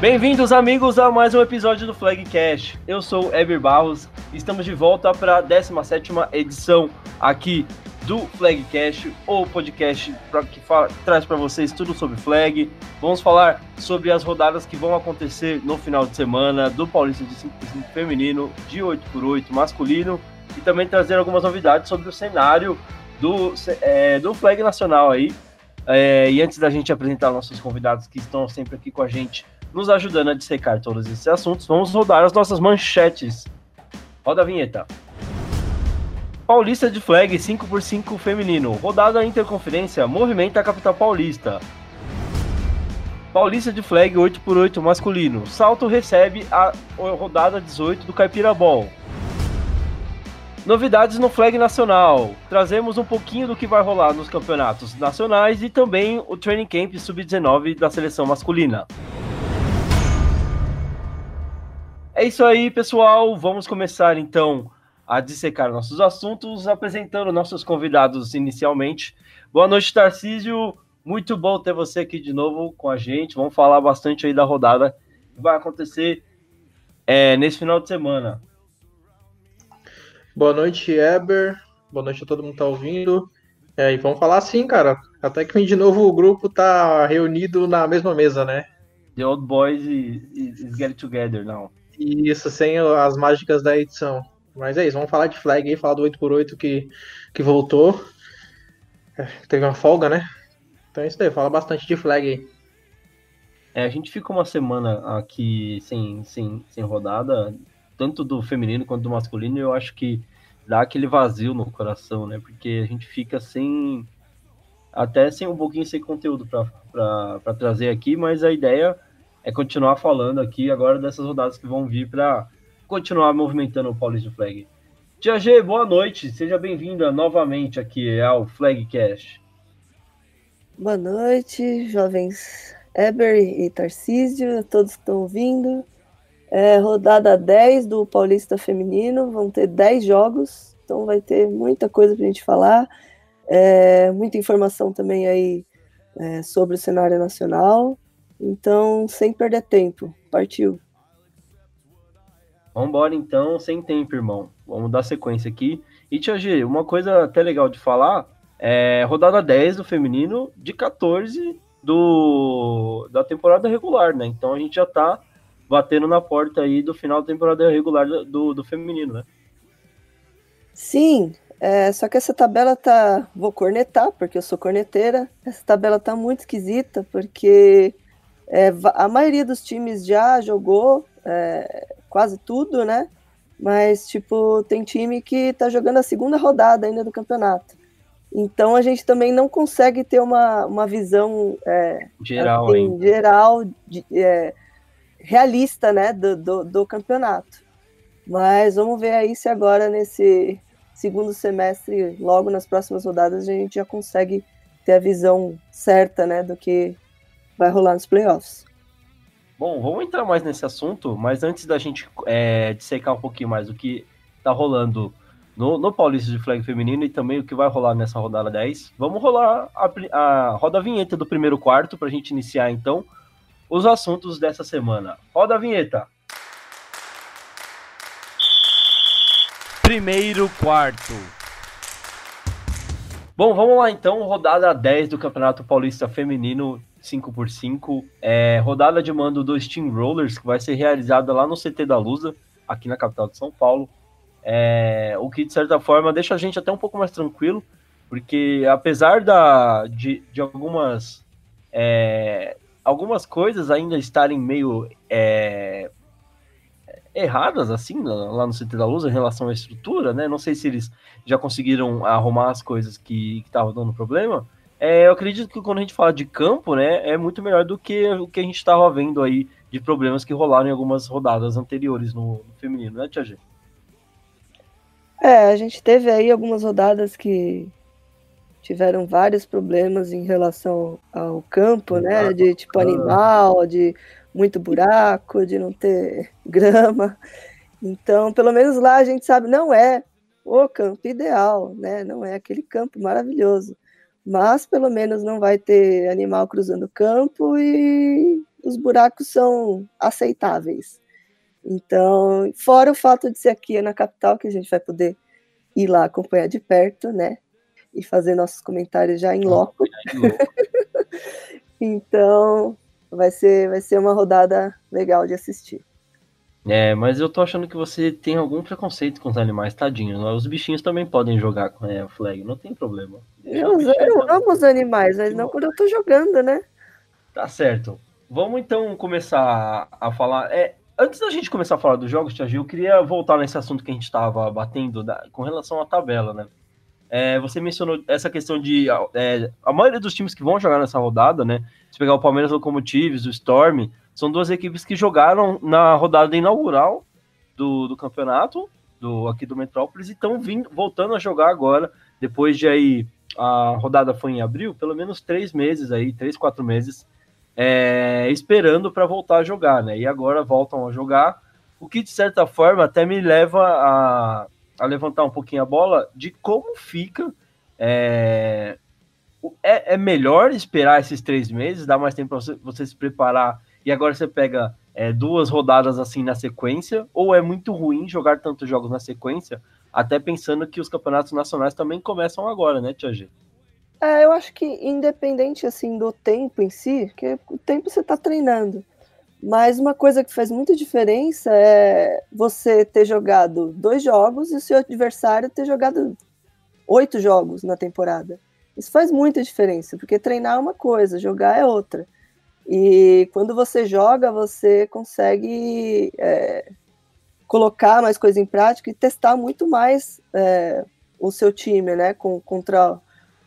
Bem-vindos, amigos, a mais um episódio do Flag Cash. Eu sou Eber Barros e estamos de volta para a 17 edição aqui do Flag Cash, o podcast que fala, traz para vocês tudo sobre flag. Vamos falar sobre as rodadas que vão acontecer no final de semana do Paulista de 5 feminino, de 8x8 masculino e também trazer algumas novidades sobre o cenário do, é, do flag nacional aí. É, e antes da gente apresentar nossos convidados que estão sempre aqui com a gente nos ajudando a dissecar todos esses assuntos, vamos rodar as nossas manchetes. Roda a vinheta. Paulista de Flag 5x5 feminino. Rodada Interconferência movimenta a capital paulista. Paulista de Flag 8x8 masculino. Salto recebe a rodada 18 do Caipira Ball. Novidades no Flag Nacional. Trazemos um pouquinho do que vai rolar nos campeonatos nacionais e também o Training Camp Sub-19 da seleção masculina. É isso aí, pessoal. Vamos começar então a dissecar nossos assuntos, apresentando nossos convidados inicialmente. Boa noite, Tarcísio. Muito bom ter você aqui de novo com a gente. Vamos falar bastante aí da rodada que vai acontecer é, nesse final de semana. Boa noite, Eber. Boa noite a todo mundo que tá ouvindo. É, e vamos falar assim, cara. Até que de novo o grupo tá reunido na mesma mesa, né? The Old Boys is, Get Together, não. Isso, sem as mágicas da edição. Mas é isso, vamos falar de flag aí, falar do 8x8 que, que voltou. É, teve uma folga, né? Então é isso daí, fala bastante de flag aí. É, a gente fica uma semana aqui sem, sem, sem rodada, tanto do feminino quanto do masculino, e eu acho que dá aquele vazio no coração, né? Porque a gente fica sem. Até sem um pouquinho sem conteúdo para trazer aqui, mas a ideia é continuar falando aqui agora dessas rodadas que vão vir para continuar movimentando o Paulista Flag. Tia G, boa noite, seja bem-vinda novamente aqui ao Flag Cash. Boa noite, jovens Eber e Tarcísio, todos que estão ouvindo. É, rodada 10 do Paulista Feminino, vão ter 10 jogos, então vai ter muita coisa para a gente falar, é, muita informação também aí é, sobre o cenário nacional. Então, sem perder tempo, partiu. Vamos embora então, sem tempo, irmão. Vamos dar sequência aqui. E, Tia G, uma coisa até legal de falar é rodada 10 do feminino de 14 do, da temporada regular, né? Então a gente já tá batendo na porta aí do final da temporada regular do, do feminino, né? Sim, é, só que essa tabela tá. Vou cornetar, porque eu sou corneteira. Essa tabela tá muito esquisita, porque é, a maioria dos times já jogou é, quase tudo, né? Mas, tipo, tem time que tá jogando a segunda rodada ainda do campeonato. Então a gente também não consegue ter uma, uma visão é, geral, assim, geral de, é, realista né, do, do, do, campeonato. Mas vamos ver aí se agora nesse segundo semestre, logo nas próximas rodadas, a gente já consegue ter a visão certa né, do que vai rolar nos playoffs. Bom, vamos entrar mais nesse assunto, mas antes da gente é, dissecar um pouquinho mais o que tá rolando no, no Paulista de Flag Feminino e também o que vai rolar nessa rodada 10, vamos rolar a, a roda vinheta do primeiro quarto para a gente iniciar então os assuntos dessa semana. Roda a vinheta! Primeiro quarto. Bom, vamos lá então, rodada 10 do Campeonato Paulista Feminino 5x5, é, rodada de mando do Steam Rollers, que vai ser realizada lá no CT da Lusa, aqui na capital de São Paulo. É, o que, de certa forma, deixa a gente até um pouco mais tranquilo, porque apesar da, de, de algumas, é, algumas coisas ainda estarem meio é, erradas, assim, lá no CT da Lusa em relação à estrutura, né? Não sei se eles já conseguiram arrumar as coisas que estavam dando problema, é, eu acredito que quando a gente fala de campo, né, é muito melhor do que o que a gente estava vendo aí de problemas que rolaram em algumas rodadas anteriores no, no feminino, né, Tia G? É, a gente teve aí algumas rodadas que tiveram vários problemas em relação ao campo, né, de tipo animal, de muito buraco, de não ter grama. Então, pelo menos lá a gente sabe, não é o campo ideal, né? Não é aquele campo maravilhoso mas pelo menos não vai ter animal cruzando o campo e, os buracos são aceitáveis. Então, fora o fato de ser aqui na capital, que a gente vai poder ir lá acompanhar de perto, né? E fazer nossos comentários já em loco. então, vai ser, vai ser uma rodada legal de assistir. É, mas eu tô achando que você tem algum preconceito com os animais, tadinho. Né? Os bichinhos também podem jogar com é, flag, não tem problema. Eu, eu amo os animais, mas não quando eu tô jogando, né? Tá certo. Vamos então começar a falar. É, antes da gente começar a falar dos jogos, Tia Gil, eu queria voltar nesse assunto que a gente estava batendo da, com relação à tabela, né? É, você mencionou essa questão de é, a maioria dos times que vão jogar nessa rodada, né? Se pegar o Palmeiras Locomotives, o Storm, são duas equipes que jogaram na rodada inaugural do, do campeonato, do, aqui do Metrópolis, e estão voltando a jogar agora, depois de aí. A rodada foi em abril, pelo menos três meses aí, três, quatro meses, é, esperando para voltar a jogar, né? E agora voltam a jogar, o que de certa forma até me leva a, a levantar um pouquinho a bola de como fica. É, é, é melhor esperar esses três meses, dar mais tempo para você, você, se preparar e agora você pega é, duas rodadas assim na sequência, ou é muito ruim jogar tantos jogos na sequência, até pensando que os campeonatos nacionais também começam agora, né, Tia G? É, eu acho que independente assim do tempo em si, que o tempo você está treinando. Mas uma coisa que faz muita diferença é você ter jogado dois jogos e o seu adversário ter jogado oito jogos na temporada. Isso faz muita diferença, porque treinar é uma coisa, jogar é outra. E quando você joga, você consegue é, colocar mais coisa em prática e testar muito mais é, o seu time, né? Com, contra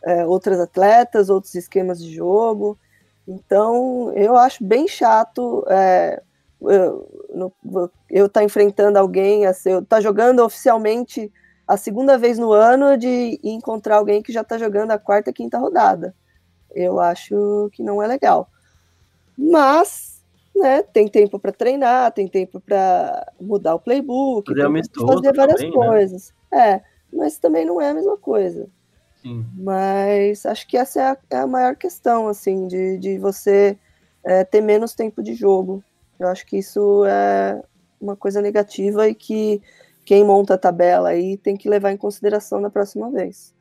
é, outras atletas, outros esquemas de jogo. Então, eu acho bem chato é, eu estar tá enfrentando alguém, assim, eu estar tá jogando oficialmente a segunda vez no ano de encontrar alguém que já está jogando a quarta quinta rodada. Eu acho que não é legal. Mas, né, tem tempo para treinar, tem tempo para mudar o playbook, fazer, fazer várias também, né? coisas. Né? É, mas também não é a mesma coisa. Sim. Mas acho que essa é a, é a maior questão, assim, de, de você é, ter menos tempo de jogo. Eu acho que isso é uma coisa negativa e que quem monta a tabela aí tem que levar em consideração na próxima vez.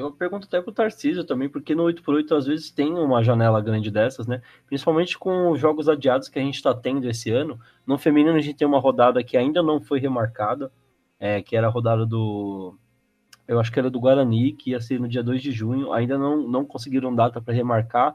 Eu pergunto até pro Tarcísio também, porque no 8x8 às vezes tem uma janela grande dessas, né? Principalmente com os jogos adiados que a gente está tendo esse ano. No feminino a gente tem uma rodada que ainda não foi remarcada, é, que era a rodada do eu acho que era do Guarani, que ia ser no dia 2 de junho, ainda não, não conseguiram data para remarcar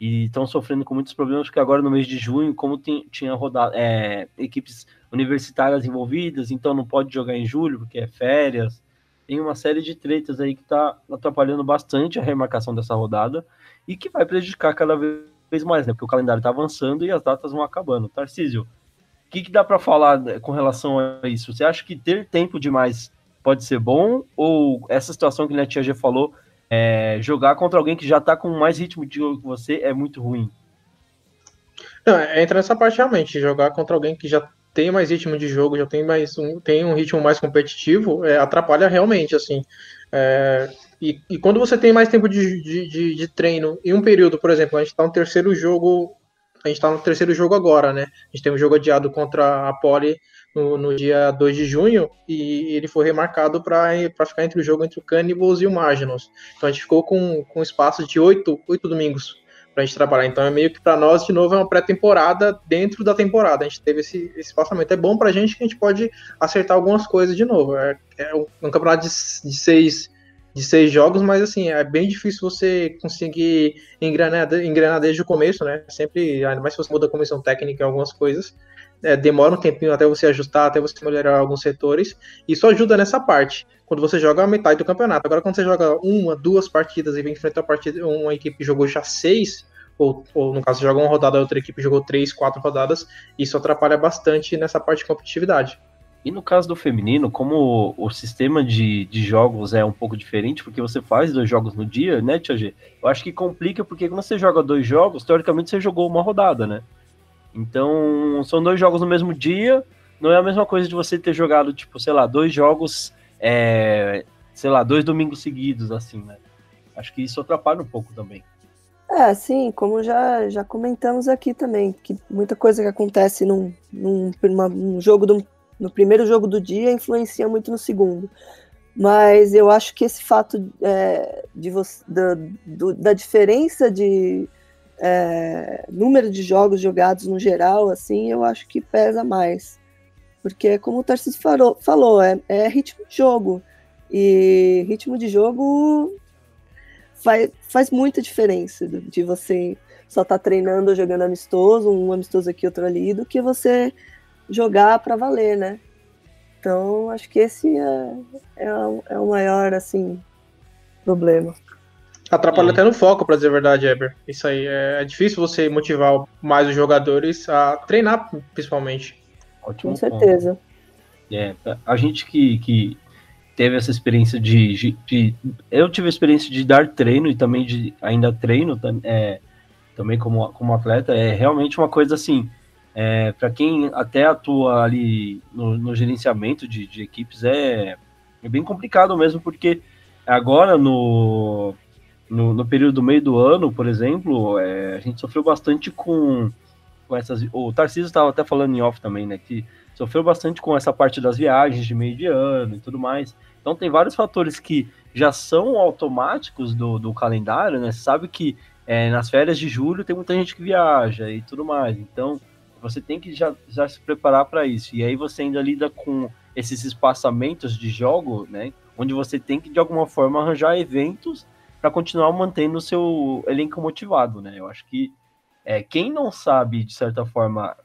e estão sofrendo com muitos problemas, porque agora no mês de junho, como tem, tinha rodado, é, equipes universitárias envolvidas, então não pode jogar em julho, porque é férias, tem uma série de tretas aí que está atrapalhando bastante a remarcação dessa rodada e que vai prejudicar cada vez mais, né? Porque o calendário está avançando e as datas vão acabando. Tarcísio, o que, que dá para falar né, com relação a isso? Você acha que ter tempo demais pode ser bom, ou essa situação que a Tia G falou, é, jogar contra alguém que já está com mais ritmo de jogo que você é muito ruim? Não, é, entra nessa parte realmente, jogar contra alguém que já tem mais ritmo de jogo, já tem mais um, tem um ritmo mais competitivo, é, atrapalha realmente, assim. É, e, e, quando você tem mais tempo de, de, de, de treino, em um período, por exemplo, a gente está no terceiro jogo, a gente está no terceiro jogo agora, né? A gente tem um jogo adiado contra a Poli no, no dia 2 de junho e ele foi remarcado para ficar entre o jogo entre o Cannibals e o Marginals. Então a gente ficou com, com espaço de oito, oito domingos para a gente trabalhar. Então é meio que para nós, de novo, é uma pré-temporada dentro da temporada. A gente teve esse, espaçamento. É bom para a gente que a gente pode acertar algumas coisas de novo. É, é um, um, campeonato de, de, seis, de seis jogos, mas assim, é bem difícil você conseguir engrenar, engrenar desde o começo, né? Sempre, ainda mais se você muda a comissão técnica em algumas coisas é, demora um tempinho até você ajustar, até você melhorar alguns setores. Isso ajuda nessa parte, quando você joga a metade do campeonato. Agora, quando você joga uma, duas partidas e vem enfrentar uma, partida, uma equipe que jogou já seis, ou, ou no caso, joga uma rodada, outra equipe jogou três, quatro rodadas, isso atrapalha bastante nessa parte de competitividade. E no caso do feminino, como o, sistema de, de jogos é um pouco diferente, porque você faz dois jogos no dia, né, Tia G? Eu acho que complica, porque quando você joga dois jogos, teoricamente você jogou uma rodada, né? Então, são dois jogos no mesmo dia. Não é a mesma coisa de você ter jogado, tipo, sei lá, dois jogos, é, sei lá, dois domingos seguidos, assim, né? Acho que isso atrapalha um pouco também. É, sim, como já, já comentamos aqui também, que muita coisa que acontece num, num, num jogo do, no primeiro jogo do dia influencia muito no segundo. Mas eu acho que esse fato é, de você, da, do, da diferença de é, número de jogos jogados no geral, assim, eu acho que pesa mais. Porque, como o Tarcísio falou, falou é, é ritmo de jogo. E ritmo de jogo faz, faz muita diferença de você só estar tá treinando ou jogando amistoso, um amistoso aqui, outro ali, do que você jogar para valer, né? Então, acho que esse é, é, é o maior, assim, problema. Atrapalha até no foco, para dizer a verdade, Eber. Isso aí. É, é, difícil você motivar mais os jogadores a treinar, principalmente. Ótimo Com certeza. É, a gente que, que teve essa experiência de, de, de, Eu tive a experiência de dar treino e também de ainda treino é, também como, como atleta. É realmente uma coisa assim. É, para quem até atua ali no, no gerenciamento de, de equipes, é, é bem complicado mesmo, porque agora no no, no período do meio do ano, por exemplo, é, a gente sofreu bastante com, com essas. O Tarcísio estava até falando em off também, né? Que sofreu bastante com essa parte das viagens de meio de ano e tudo mais. Então tem vários fatores que já são automáticos do, do calendário, né? Você sabe que é, nas férias de julho tem muita gente que viaja e tudo mais. Então você tem que já, já se preparar para isso. E aí você ainda lida com esses espaçamentos de jogo, né? Onde você tem que de alguma forma arranjar eventos para continuar mantendo o seu elenco motivado, né? Eu acho que é, quem não sabe, de certa forma,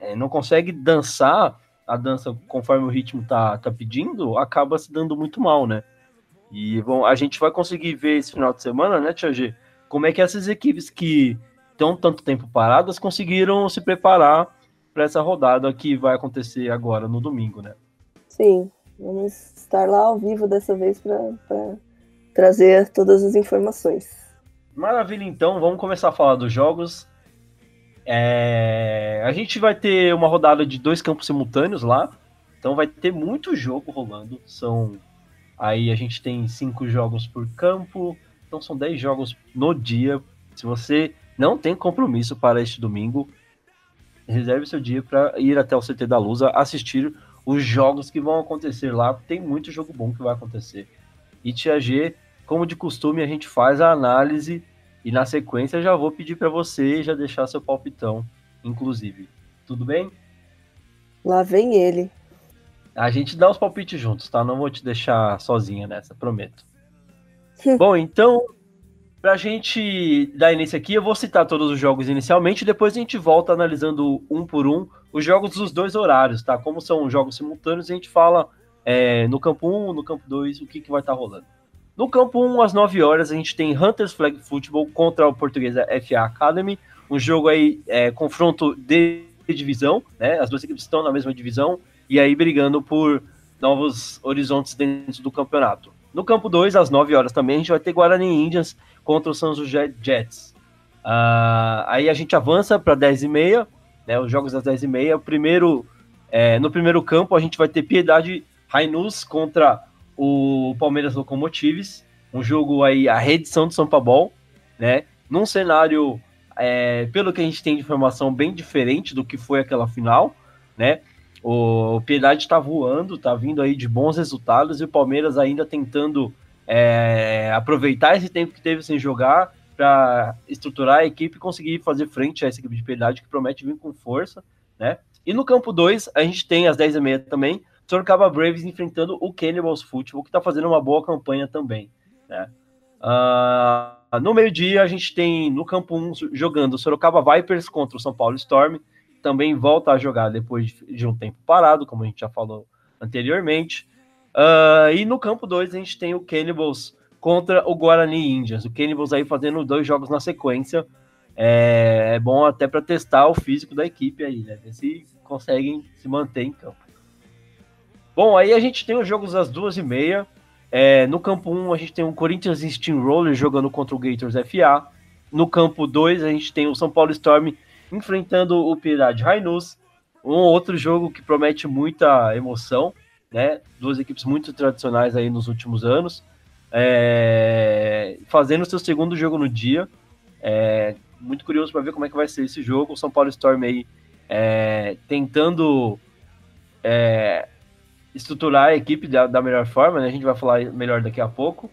é, não consegue dançar a dança conforme o ritmo tá, tá pedindo, acaba se dando muito mal, né? E bom, a gente vai conseguir ver esse final de semana, né, Tia G, como é que essas equipes que estão tanto tempo paradas conseguiram se preparar para essa rodada que vai acontecer agora no domingo, né? Sim, vamos estar lá ao vivo dessa vez para trazer todas as informações. Maravilha, então, vamos começar a falar dos jogos. É... A gente vai ter uma rodada de dois campos simultâneos lá, então vai ter muito jogo rolando. São aí a gente tem cinco jogos por campo, então são dez jogos no dia. Se você não tem compromisso para este domingo, reserve seu dia para ir até o CT da Lusa assistir os jogos que vão acontecer lá. Tem muito jogo bom que vai acontecer. E Tia G como de costume, a gente faz a análise e na sequência já vou pedir para você já deixar seu palpitão, inclusive. Tudo bem? Lá vem ele. A gente dá os palpites juntos, tá? Não vou te deixar sozinha nessa, prometo. Bom, então, pra gente dar início aqui, eu vou citar todos os jogos inicialmente, depois a gente volta analisando um por um os jogos dos dois horários, tá? Como são jogos simultâneos, a gente fala é, no campo 1, no campo 2, o que, que vai estar tá rolando. No campo 1, às 9 horas, a gente tem Hunters Flag Football contra o Portuguesa FA Academy. Um jogo aí, é, confronto de divisão, né? As duas equipes estão na mesma divisão e aí brigando por novos horizontes dentro do campeonato. No campo 2, às 9 horas também, a gente vai ter Guarani Indians contra o San José Jets. Uh, aí a gente avança para 10h30, né? Os jogos às 10h30. Primeiro, é, no primeiro campo, a gente vai ter Piedade Rainus contra o Palmeiras Locomotives, um jogo aí, a reedição do São Paulo, né? Num cenário, é, pelo que a gente tem de informação, bem diferente do que foi aquela final, né? O Piedade está voando, está vindo aí de bons resultados e o Palmeiras ainda tentando é, aproveitar esse tempo que teve sem jogar para estruturar a equipe e conseguir fazer frente a essa equipe de Piedade que promete vir com força, né? E no campo 2, a gente tem às 10h30 também Sorocaba Braves enfrentando o Cannibals Football, que está fazendo uma boa campanha também. Né? Uh, no meio-dia, a gente tem no campo 1 jogando Sorocaba Vipers contra o São Paulo Storm. Também volta a jogar depois de um tempo parado, como a gente já falou anteriormente. Uh, e no campo 2, a gente tem o Cannibals contra o Guarani Indians. O Cannibals aí fazendo dois jogos na sequência. É, é bom até para testar o físico da equipe aí, né? Ver se conseguem se manter em campo. Bom, aí a gente tem os jogos às duas e meia. É, no campo 1, a gente tem o Corinthians Steamroller jogando contra o Gators FA. No campo 2, a gente tem o São Paulo Storm enfrentando o Piedade Rainus. Um outro jogo que promete muita emoção, né? Duas equipes muito tradicionais aí nos últimos anos. É, fazendo seu segundo jogo no dia. É, muito curioso para ver como é que vai ser esse jogo. O São Paulo Storm aí é, tentando é, estruturar a equipe da, da, melhor forma, né? A gente vai falar melhor daqui a pouco.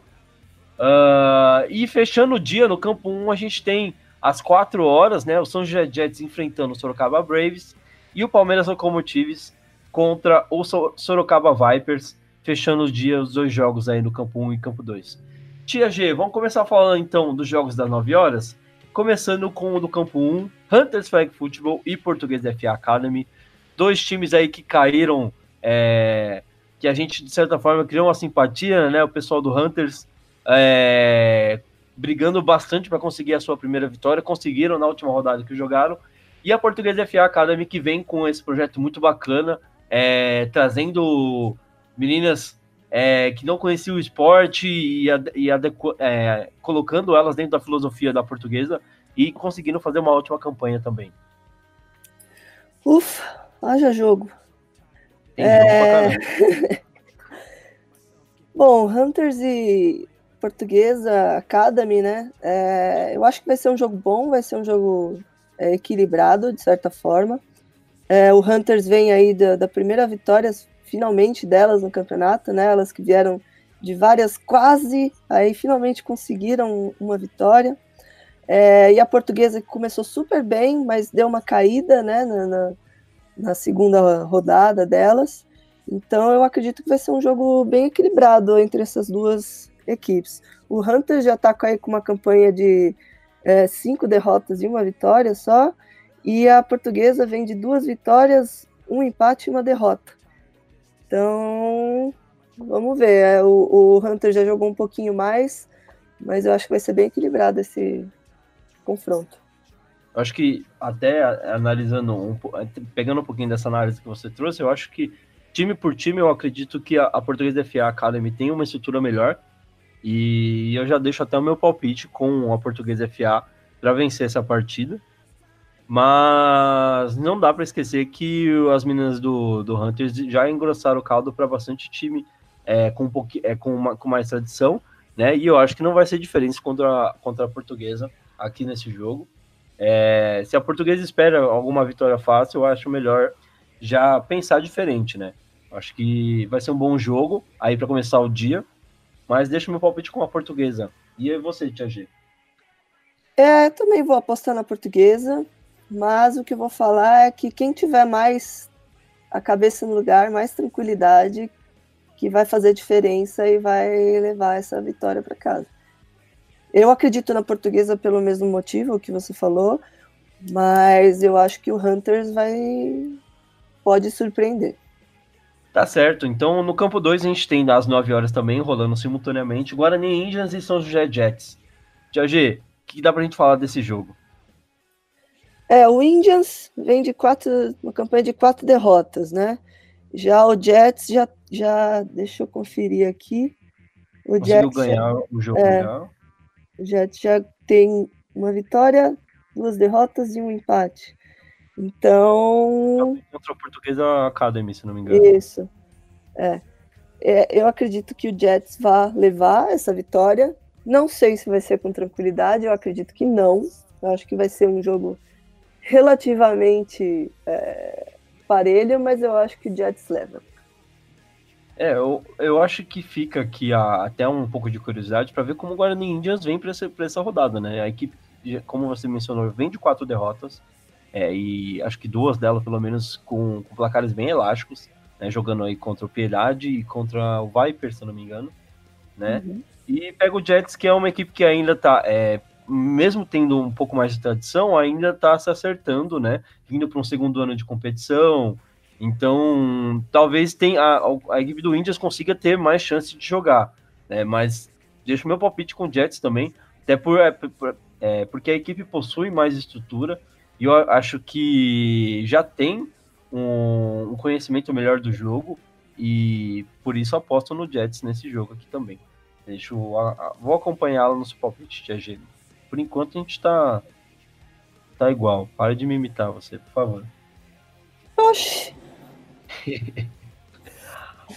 Uh, e fechando o dia no campo 1, a gente tem às 4 horas, né? O São José Jets enfrentando o Sorocaba Braves e o Palmeiras Locomotives contra o Sorocaba Vipers, fechando o dia os dois jogos aí no campo 1 e campo 2. Tia G, vamos começar falando então dos jogos das 9 horas, começando com o do campo 1, Hunters Flag Football e Português FA Academy, dois times aí que caíram, é, que a gente de certa forma criou uma simpatia, né? O pessoal do Hunters é, brigando bastante para conseguir a sua primeira vitória, conseguiram na última rodada que jogaram, e a Português FA Academy que vem com esse projeto muito bacana, é, trazendo meninas é, que não conheciam o esporte e, e é, colocando elas dentro da filosofia da portuguesa e conseguindo fazer uma ótima campanha também. Ufa, haja jogo. É... Bom, Hunters e Portuguesa Academy, né? É, eu acho que vai ser um jogo bom, vai ser um jogo é, equilibrado, de certa forma. É, o Hunters vem aí da, da, primeira vitória, finalmente, delas no campeonato, né? Elas que vieram de várias quase, aí finalmente conseguiram uma vitória. É, e a portuguesa que começou super bem, mas deu uma caída né, na, na, na, segunda rodada delas. Então eu acredito que vai ser um jogo bem equilibrado entre essas duas equipes. O Hunter já está com uma campanha de é, cinco derrotas e uma vitória só, e a portuguesa vem de duas vitórias, um empate e uma derrota. Então, vamos ver. É, o, o Hunter já jogou um pouquinho mais, mas eu acho que vai ser bem equilibrado esse confronto. Eu acho que até analisando, um, pegando um pouquinho dessa análise que você trouxe, eu acho que time por time eu acredito que a, a Portuguesa FA Academy tem uma estrutura melhor e eu já deixo até o meu palpite com a Portuguesa FA para vencer essa partida. Mas não dá para esquecer que as meninas do, do Hunters já engrossaram o caldo para bastante time é, com, um é, com, uma, com mais tradição, né? E eu acho que não vai ser diferente contra, contra a portuguesa aqui nesse jogo. É, se a portuguesa espera alguma vitória fácil, eu acho melhor já pensar diferente, né? Acho que vai ser um bom jogo aí para começar o dia, mas deixa meu palpite com a portuguesa. E você, Tia G? É, também vou apostar na portuguesa. Mas o que eu vou falar é que quem tiver mais a cabeça no lugar, mais tranquilidade, que vai fazer diferença e vai levar essa vitória para casa. Eu acredito na portuguesa pelo mesmo motivo que você falou, mas eu acho que o Hunters vai pode surpreender. Tá certo. Então, no campo 2 a gente tem às 9 horas também, rolando simultaneamente, Guarani Indians e São José Jets. Tiagê, o que dá pra gente falar desse jogo? É, o Indians vem de quatro, uma campanha de quatro derrotas, né? Já o Jets já, já deixa eu conferir aqui. O Conseguiu Jets ganhar o jogo é, já. O Jets já tem uma vitória, duas derrotas e um empate. Então. Contra a Portuguesa Academy, se não me engano. Isso. É. é. Eu acredito que o Jets vá levar essa vitória. Não sei se vai ser com tranquilidade, eu acredito que não. Eu acho que vai ser um jogo relativamente é, parelho, mas eu acho que o Jets leva. É, eu, eu acho que fica aqui a, até um pouco de curiosidade para ver como o Guarani Indians vem para essa, essa rodada, né? A equipe, como você mencionou, vem de quatro derrotas, é, e acho que duas delas, pelo menos, com, com placares bem elásticos, né? Jogando aí contra o Piedade e contra o Viper, se não me engano, né? Uhum. E pega o Jets, que é uma equipe que ainda tá é, mesmo tendo um pouco mais de tradição, ainda está se acertando, né? Vindo para um segundo ano de competição. Então, talvez tenha, a, a equipe do Indians consiga ter mais chance de jogar. Né? Mas deixo meu palpite com o Jets também, até por, é, por, é, porque a equipe possui mais estrutura e eu acho que já tem um, um conhecimento melhor do jogo e por isso aposto no Jets nesse jogo aqui também. Deixo, vou acompanhá-lo no seu palpite, Tia Gênio por enquanto a gente tá. Tá igual. Para de me imitar você, por favor. Oxi.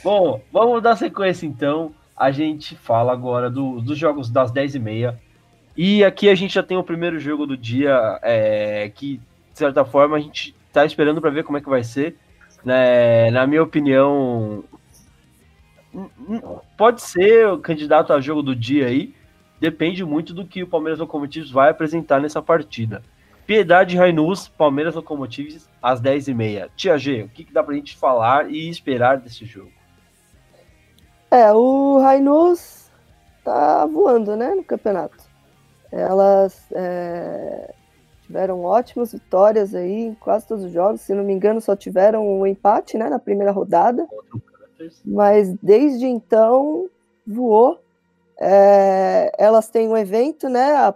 Bom, vamos dar sequência então. A gente fala agora do, dos jogos das 10h30. E aqui a gente já tem o primeiro jogo do dia, é, que de certa forma a gente tá esperando para ver como é que vai ser. Né? Na minha opinião, pode ser o candidato a jogo do dia aí. Depende muito do que o Palmeiras Locomotives vai apresentar nessa partida. Piedade Rainus, Palmeiras Locomotives, às 10h30. Tia G, o que, que dá pra gente falar e esperar desse jogo? É, o Rainus tá voando, né, no campeonato. Elas é, tiveram ótimas vitórias aí em quase todos os jogos. Se não me engano, só tiveram um empate, né, na primeira rodada. Mas desde então voou. É, elas têm um evento, né, a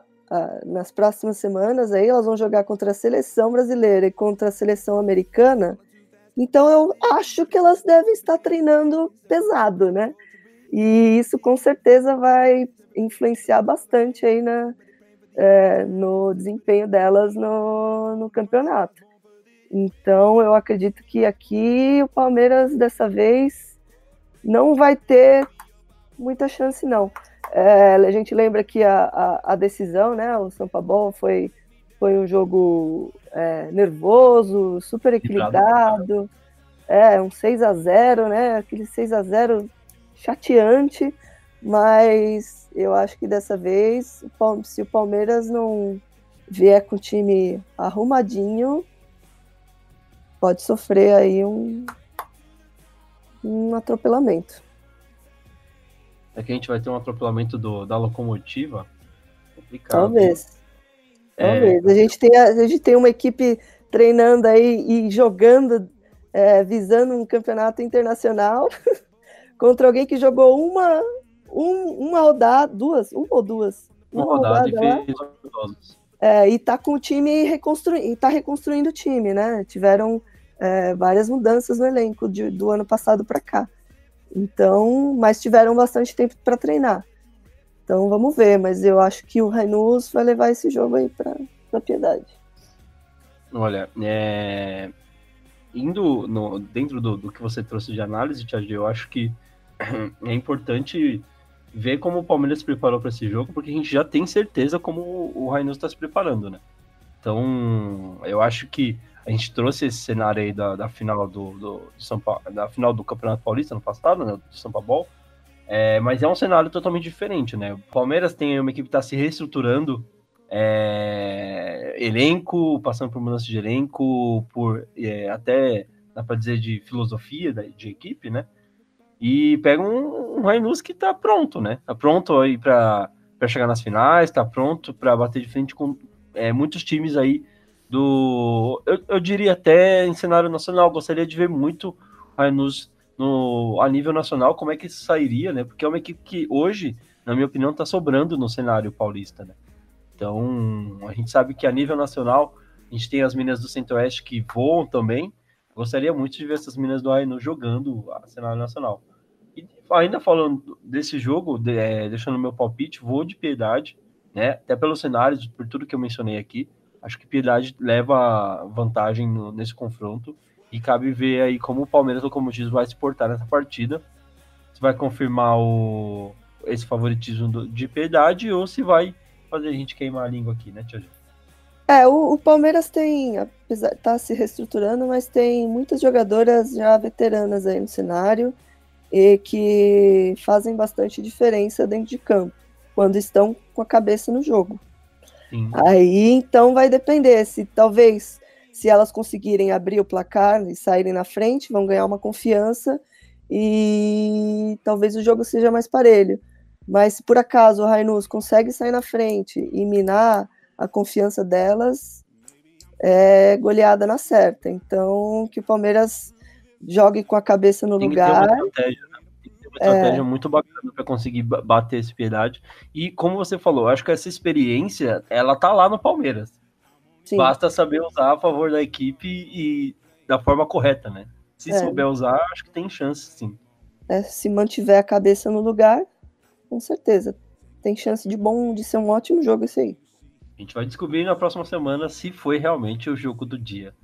nas próximas semanas aí elas vão jogar contra a seleção brasileira e contra a seleção americana. Então eu acho que elas devem estar treinando pesado, né? E isso com certeza vai influenciar bastante aí na, é, no desempenho delas no, no campeonato. Então eu acredito que aqui o Palmeiras dessa vez não vai ter muita chance não. É, a gente lembra que a, a, a, decisão, né, o São Paulo foi, foi um jogo é, nervoso, super equilibrado, é, um 6 a 0 né, aquele 6 a 0 chateante, mas eu acho que dessa vez, se o Palmeiras não vier com o time arrumadinho, pode sofrer aí um, um atropelamento. É que a gente vai ter um atropelamento do, da locomotiva. Complicado. Talvez. É... Talvez. A gente, tem, a, gente tem uma equipe treinando aí e jogando, é, visando um campeonato internacional contra alguém que jogou uma, um, uma rodada, duas, uma ou duas. Uma, uma rodada, rodada e fez é, e tá com o time reconstruindo, tá reconstruindo o time, né? Tiveram é, várias mudanças no elenco de, do ano passado para cá. Então, mas tiveram bastante tempo para treinar. Então vamos ver, mas eu acho que o Rainus vai levar esse jogo aí para a Piedade. Olha, é... indo no, dentro do, do, que você trouxe de análise, Thiago, eu acho que é importante ver como o Palmeiras se preparou para esse jogo, porque a gente já tem certeza como o Rainus está se preparando, né? Então, eu acho que a gente trouxe esse cenário aí da, da final do, do, São Paulo, da final do Campeonato Paulista no passado, né, do São Paulo. É, mas é um cenário totalmente diferente, né? O Palmeiras tem uma equipe que está se reestruturando, é, elenco, passando por mudança de elenco, por é, até dá para dizer de filosofia de, de equipe, né? E pega um, um Rainus que está pronto, né? Tá pronto aí para chegar nas finais, está pronto para bater de frente com é, muitos times aí do. Eu, eu diria até em cenário nacional, gostaria de ver muito Rainus no, a nível nacional, como é que isso sairia, né? Porque é uma equipe que hoje, na minha opinião, está sobrando no cenário paulista, né? Então, a gente sabe que a nível nacional, a gente tem as minas do Centro-Oeste que voam também. Gostaria muito de ver essas minas do Ainu jogando a cenário nacional. E ainda falando desse jogo, de, é, deixando meu palpite, vou de piedade, né? Até pelos cenários, por tudo que eu mencionei aqui. Acho que Piedade leva vantagem no, nesse confronto e cabe ver aí como o Palmeiras Locomotivos vai se portar nessa partida. Se vai confirmar o, esse favoritismo do, de Piedade ou se vai fazer a gente queimar a língua aqui, né, Tia É, o, o, Palmeiras tem, apesar tá se reestruturando, mas tem muitas jogadoras já veteranas aí no cenário e que fazem bastante diferença dentro de campo quando estão com a cabeça no jogo. Sim. Aí então vai depender se talvez se elas conseguirem abrir o placar e saírem na frente, vão ganhar uma confiança e talvez o jogo seja mais parelho. Mas se por acaso o Rainus consegue sair na frente e minar a confiança delas, é goleada na certa. Então que o Palmeiras jogue com a cabeça no Tem lugar. Que ter uma estratégia? Estratégia é. muito bacana para conseguir bater essa piedade. E como você falou, acho que essa experiência, ela tá lá no Palmeiras. Sim. Basta saber usar a favor da equipe e da forma correta, né? Se é. souber usar, acho que tem chance, sim. É, se mantiver a cabeça no lugar, com certeza. Tem chance de bom, de ser um ótimo jogo esse aí. A gente vai descobrir na próxima semana se foi realmente o jogo do dia.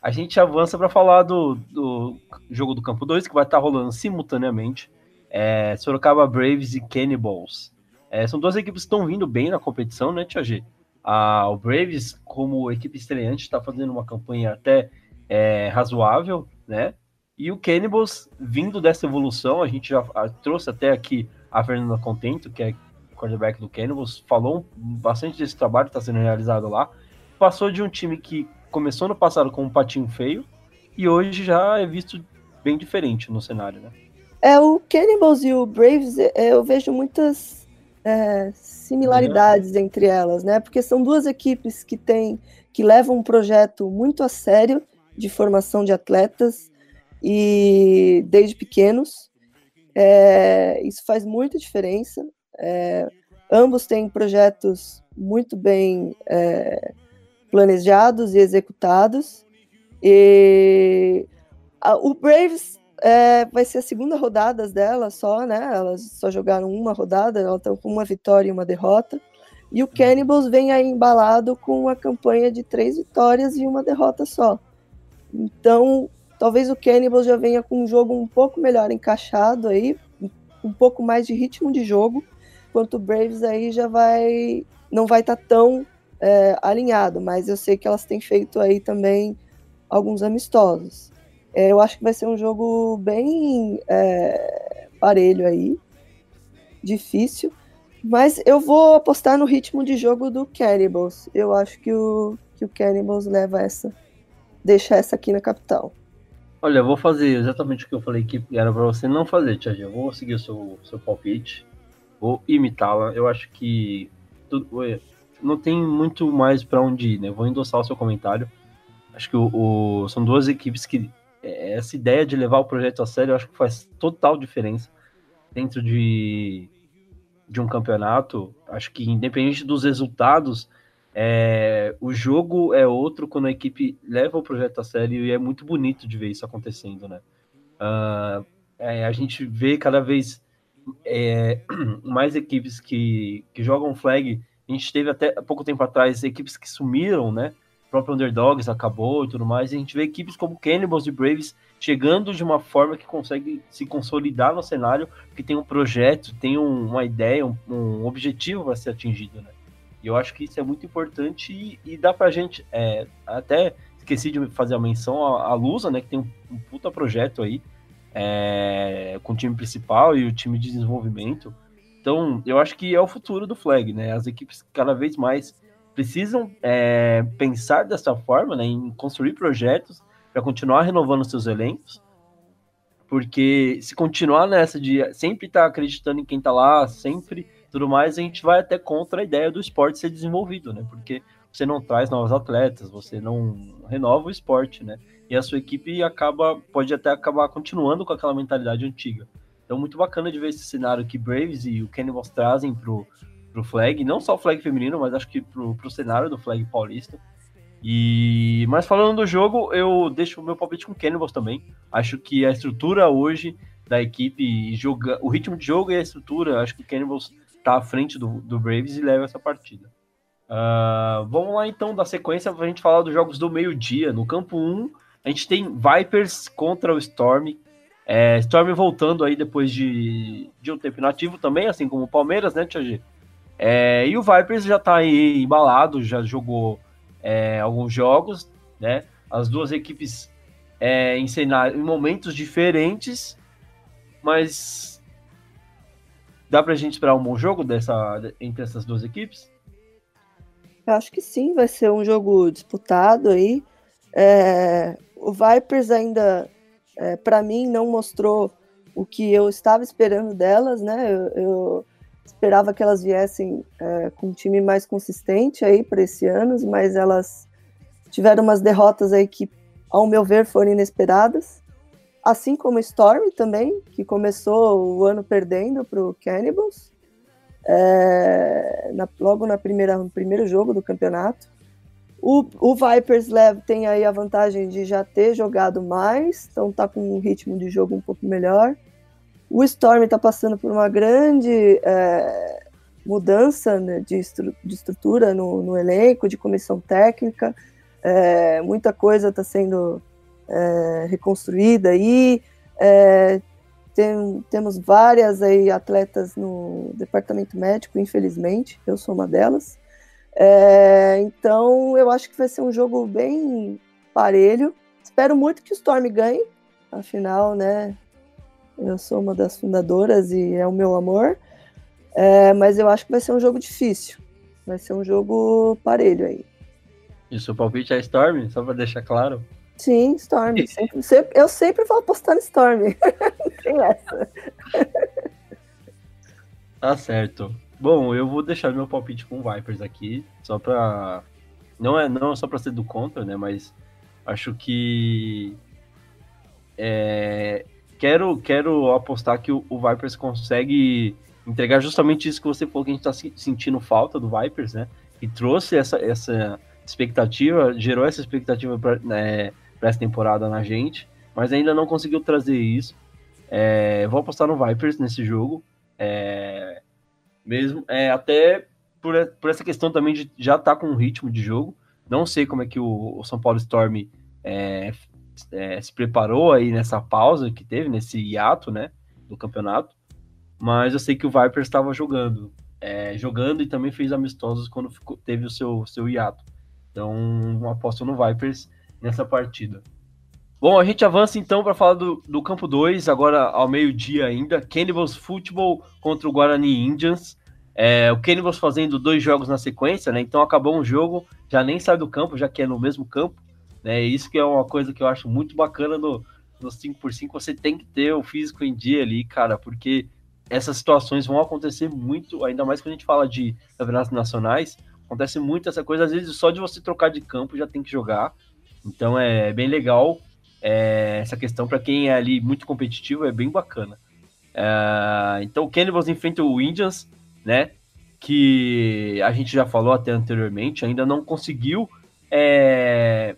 A gente avança para falar do, do jogo do Campo 2, que vai estar rolando simultaneamente é, Sorocaba Braves e Cannibals. É, são duas equipes que estão vindo bem na competição, né, Tia G? A, o Braves, como equipe estreante, está fazendo uma campanha até é, razoável, né? E o Cannibals, vindo dessa evolução, a gente já a, trouxe até aqui a Fernanda Contento, que é quarterback do Cannibals, falou bastante desse trabalho que está sendo realizado lá. Passou de um time que começou no passado com um patinho feio e hoje já é visto bem diferente no cenário, né? É, o Cannibals e o Braves, é, eu vejo muitas é, similaridades é. entre elas, né? Porque são duas equipes que têm, que levam um projeto muito a sério de formação de atletas e desde pequenos. É, isso faz muita diferença. É, ambos têm projetos muito bem é, planejados e executados. E a, o Braves é, vai ser a segunda rodada dela só, né? Elas só jogaram uma rodada, elas estão com uma vitória e uma derrota. E o uhum. Cannibals vem aí embalado com uma campanha de três vitórias e uma derrota só. Então, talvez o Cannibals já venha com um jogo um pouco melhor encaixado aí, um pouco mais de ritmo de jogo, enquanto o Braves aí já vai não vai estar tá tão é, alinhado, mas eu sei que elas têm feito aí também alguns amistosos. É, eu acho que vai ser um jogo bem é, parelho aí, difícil, mas eu vou apostar no ritmo de jogo do Cannibals. Eu acho que o, que o Cannibals leva essa, deixa essa aqui na capital. Olha, eu vou fazer exatamente o que eu falei que era para você não fazer, Tia Eu vou seguir o seu, seu palpite, vou imitá-la. Eu acho que tudo, não tem muito mais para onde ir, né? Eu vou endossar o seu comentário. Acho que o, o, são duas equipes que essa ideia de levar o projeto a sério, eu acho que faz total diferença dentro de, de um campeonato. Acho que independente dos resultados, é, o jogo é outro quando a equipe leva o projeto a sério e é muito bonito de ver isso acontecendo, né? Uh, é, a gente vê cada vez é, mais equipes que, que jogam flag. A gente teve até pouco tempo atrás equipes que sumiram, né? Próprio Underdogs acabou e tudo mais. E a gente vê equipes como Cannibals e Braves chegando de uma forma que consegue se consolidar no cenário, que tem um projeto, tem um, uma ideia, um, um objetivo a ser atingido, né? E eu acho que isso é muito importante e, e dá pra gente. É, até esqueci de fazer a menção à, à Lusa, né? Que tem um, um puta projeto aí é, com o time principal e o time de desenvolvimento. Então, eu acho que é o futuro do Flag, né? As equipes cada vez mais precisam é, pensar dessa forma, né? Em construir projetos para continuar renovando seus elencos. Porque se continuar nessa de sempre estar tá acreditando em quem está lá, sempre tudo mais, a gente vai até contra a ideia do esporte ser desenvolvido, né? Porque você não traz novos atletas, você não renova o esporte, né? E a sua equipe acaba, pode até acabar continuando com aquela mentalidade antiga. Então, muito bacana de ver esse cenário que Braves e o Cannibals trazem pro, pro flag, não só o flag feminino, mas acho que pro, pro cenário do flag paulista. E mas falando do jogo, eu deixo o meu palpite com Cannibals também. Acho que a estrutura hoje da equipe, joga, o ritmo de jogo e a estrutura, acho que o Cannibals tá à frente do, do Braves e leva essa partida. Uh, vamos lá então da sequência para a gente falar dos jogos do meio-dia. No campo 1, a gente tem Vipers contra o Storm. É, Storm voltando aí depois de, de um tempo inativo também, assim como o Palmeiras, né, Tia G? É, e o Vipers já tá aí embalado, já jogou é, alguns jogos, né? As duas equipes é, em, cenário, em momentos diferentes, mas Dá pra gente esperar um bom jogo dessa, entre essas duas equipes? Eu acho que sim, vai ser um jogo disputado aí. É, o Vipers ainda, é, para mim, não mostrou o que eu estava esperando delas, né? Eu, eu esperava que elas viessem é, com um time mais consistente aí para esse ano, mas elas tiveram umas derrotas aí que, ao meu ver, foram inesperadas assim como Storm também, que começou o ano perdendo para o Cannibals, é, na, logo na primeira, no primeiro jogo do campeonato. O, o Vipers Lev tem aí a vantagem de já ter jogado mais, então tá com um ritmo de jogo um pouco melhor. O Storm está passando por uma grande é, mudança né, de, estru de, estrutura no, no, elenco, de comissão técnica. É, muita coisa está sendo é, reconstruída aí. É, tem, temos várias aí atletas no departamento médico, infelizmente, eu sou uma delas. É, então eu acho que vai ser um jogo bem parelho. Espero muito que o Storm ganhe, afinal, né? Eu sou uma das fundadoras e é o meu amor. É, mas eu acho que vai ser um jogo difícil. Vai ser um jogo parelho aí. E o seu palpite é Storm? Só para deixar claro. Sim, Storm. Sempre, sempre, eu sempre vou apostar no Storm. Tem essa. Tá certo. Bom, eu vou deixar meu palpite com o Vipers aqui, só pra. Não é não é só pra ser do contra, né? Mas acho que. É... Quero, quero apostar que o, o Vipers consegue entregar justamente isso que você falou que a gente tá sentindo falta do Vipers, né? E trouxe essa, essa expectativa, gerou essa expectativa para né, essa temporada na gente, mas ainda não conseguiu trazer isso. É, vou apostar no Vipers nesse jogo, é, mesmo é, até por, por essa questão também de já estar tá com um ritmo de jogo. Não sei como é que o, o São Paulo Storm é, é, se preparou aí nessa pausa que teve, nesse hiato, né, do campeonato mas eu sei que o Vipers estava jogando, é, jogando e também fez amistosos quando ficou, teve o seu, seu hiato. Então, aposto no Vipers nessa partida. Bom, a gente avança então para falar do, do campo 2, agora ao meio-dia ainda. Cannibals Football contra o Guarani Indians. É, o Cannibals fazendo dois jogos na sequência, né? Então acabou um jogo, já nem sai do campo, já que é no mesmo campo. Né? Isso que é uma coisa que eu acho muito bacana no, no 5x5. Você tem que ter o físico em dia ali, cara, porque essas situações vão acontecer muito, ainda mais quando a gente fala de campeonatos nacionais, acontece muito essa coisa, às vezes só de você trocar de campo já tem que jogar. Então é bem legal é, essa questão para quem é ali muito competitivo, é bem bacana. É, então o Cannibals enfrenta o Indians, né? Que a gente já falou até anteriormente, ainda não conseguiu é,